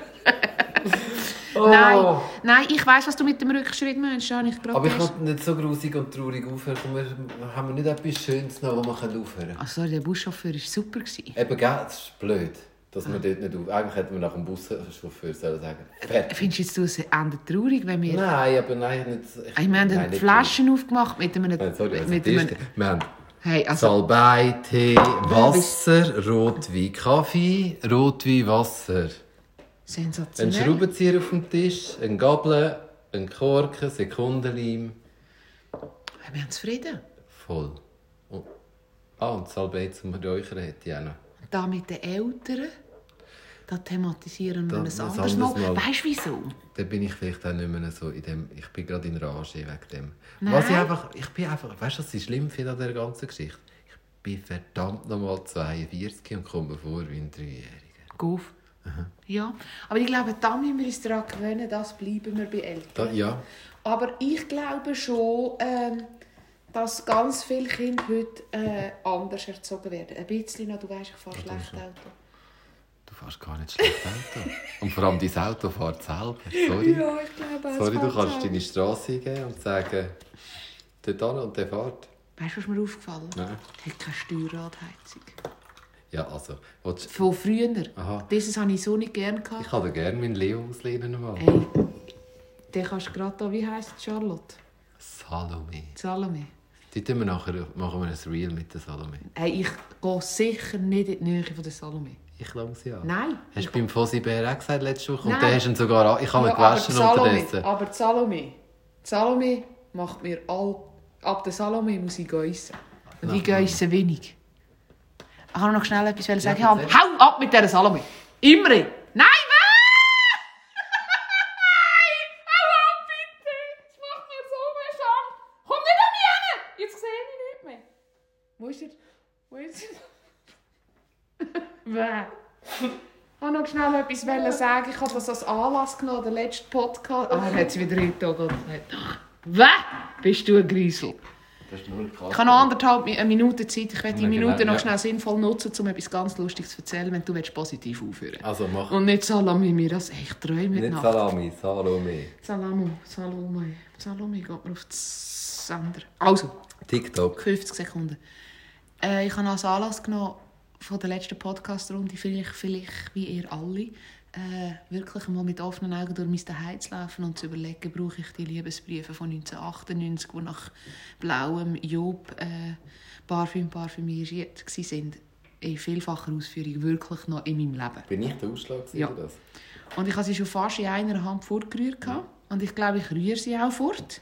Nein, nein, ich weiss, was du mit dem Rückschritt meinst. Habe ich Aber ich kann nicht so grusig und traurig aufhören. Wir, haben wir nicht etwas Schönes noch, wo man aufhören kann? Ach sorry, der Buschauffeur war super. gewesen. Eben, gell, das ist blöd, dass wir dort nicht auf... Eigentlich hätten wir nach dem Buschauffeur sollen sagen fertig. Findest du es endet traurig, wenn wir... Nein, aber nein, nicht... Ich, Hey, wir haben nein, dann nicht Flaschen aufgemacht mit einem... Nein, sorry, also mit einem wir haben hey, also, Salbei, Tee, Wasser, Rotwein, Kaffee, Rotwein, Wasser. Ein sensationell. Schraubenzieher auf dem Tisch, ein Gabel, ein Korken, Sekundenleim. Wir haben zufrieden. Voll. Und, ah, und Salbei zum Räuchern hätte ich auch noch. Und da mit den Eltern, da thematisieren wir das anders mal. Mal. Weißt du wieso? Da bin ich vielleicht auch nicht mehr so in dem... Ich bin gerade in Rage wegen dem. Nein. Was ich einfach... Ich bin einfach... Weißt du, was ich schlimm finde an dieser ganzen Geschichte? Ich bin verdammt nochmal 42 und komme vor wie ein Dreijähriger. Golf. Ja, aber ich glaube, da müssen wir uns daran gewöhnen, das bleiben wir bei Eltern. Da, ja. Aber ich glaube schon, ähm, dass ganz viele Kinder heute äh, anders erzogen werden. Ein bisschen noch, du weißt, ich fahre schlecht Auto. Fährst gar nicht schlecht Auto. Und vor allem dein Auto fährt selber. Sorry. Ja, ich glaube, Sorry, du kannst selber. deine Straße eingeben und sagen, dort hin und der fährt. Weißt du, was mir aufgefallen ist? Nein. Hat keine Steuerradheizung. Ja, also, willst, Von früher. Aha. Dieses habe ich so nicht gerne gehabt. ich dir gerne meinen Leo auslehnen mal. Hey, den kannst du gerade da, wie heisst Charlotte? Salome. Salome. Die tun wir nachher, machen wir ein Reel mit der Salome. Hey, ich gehe sicher nicht in die Nähe von der Salome. Ich lang sie an. Nein. Hast du beim Fossi Bär auch gesagt letzte Woche? Und Nein. dann hast du ihn sogar. Ich habe ihn Ja, aber gewaschen Salome, unterdessen. Aber die Salome, die Salome macht mir all... Ab der Salome muss ich geissen. Und ich geisse wenig. Ich kann noch schnell etwas sagen. Ja, Ja, hau ab mit dieser Salome. Imre! Nein, Nein! Hau ab, bitte! Das macht mir so viel Angst. Komm nicht an mich hin! Jetzt sehe ich nicht mehr. Wo ist er? Wo ist er? Bäh. Ich wollte noch schnell etwas wollen sagen. Ich habe das als Anlass genommen, den letzten Podcast. Ah, er hat es wieder hingetan. Weh! Bist du ein Griesel? Ich habe noch anderthalb Mi- eine Minute Zeit. Ich werde die genau, Minute noch schnell sinnvoll nutzen, um etwas ganz Lustiges zu erzählen, wenn du positiv aufhören Also mach Und nicht Salami, mir das echt träume nicht Nacht. Salami, Salome. Salamo, Salome. Salome geht mir auf das Sender. Also, TikTok. 50 Sekunden. Äh, ich habe als Anlass genommen von der letzten Podcast-Runde, vielleicht, vielleicht wie ihr alle, äh, wirklich mal mit offenen Augen durch mein Zuhause zu laufen und zu überlegen, brauche ich die Liebesbriefe von 1998, die nach blauem Job äh, Parfüm parfümiert waren, in vielfacher Ausführung wirklich noch in meinem Leben. Bin ich der Ausschlag Ja. das? Und ich habe sie schon fast in einer Hand fortgerührt. gehabt. Und ich glaube, ich rühre sie auch fort.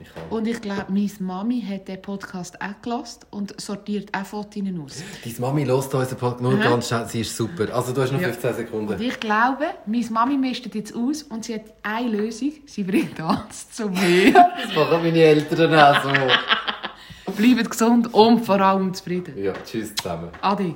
Ich. Und ich glaube, meine Mami hat den Podcast auch gelassen und sortiert auch Fotos aus. Deine Mami hört unseren Podcast nur Aha. ganz schnell. Sie ist super. Also du hast noch Ja. 15 Sekunden. Und ich glaube, meine Mami mischt jetzt aus und sie hat eine Lösung. Sie bringt alles zu mir. Das machen meine Eltern auch so. Bleibt gesund und vor allem zufrieden. ja, tschüss zusammen. Adi.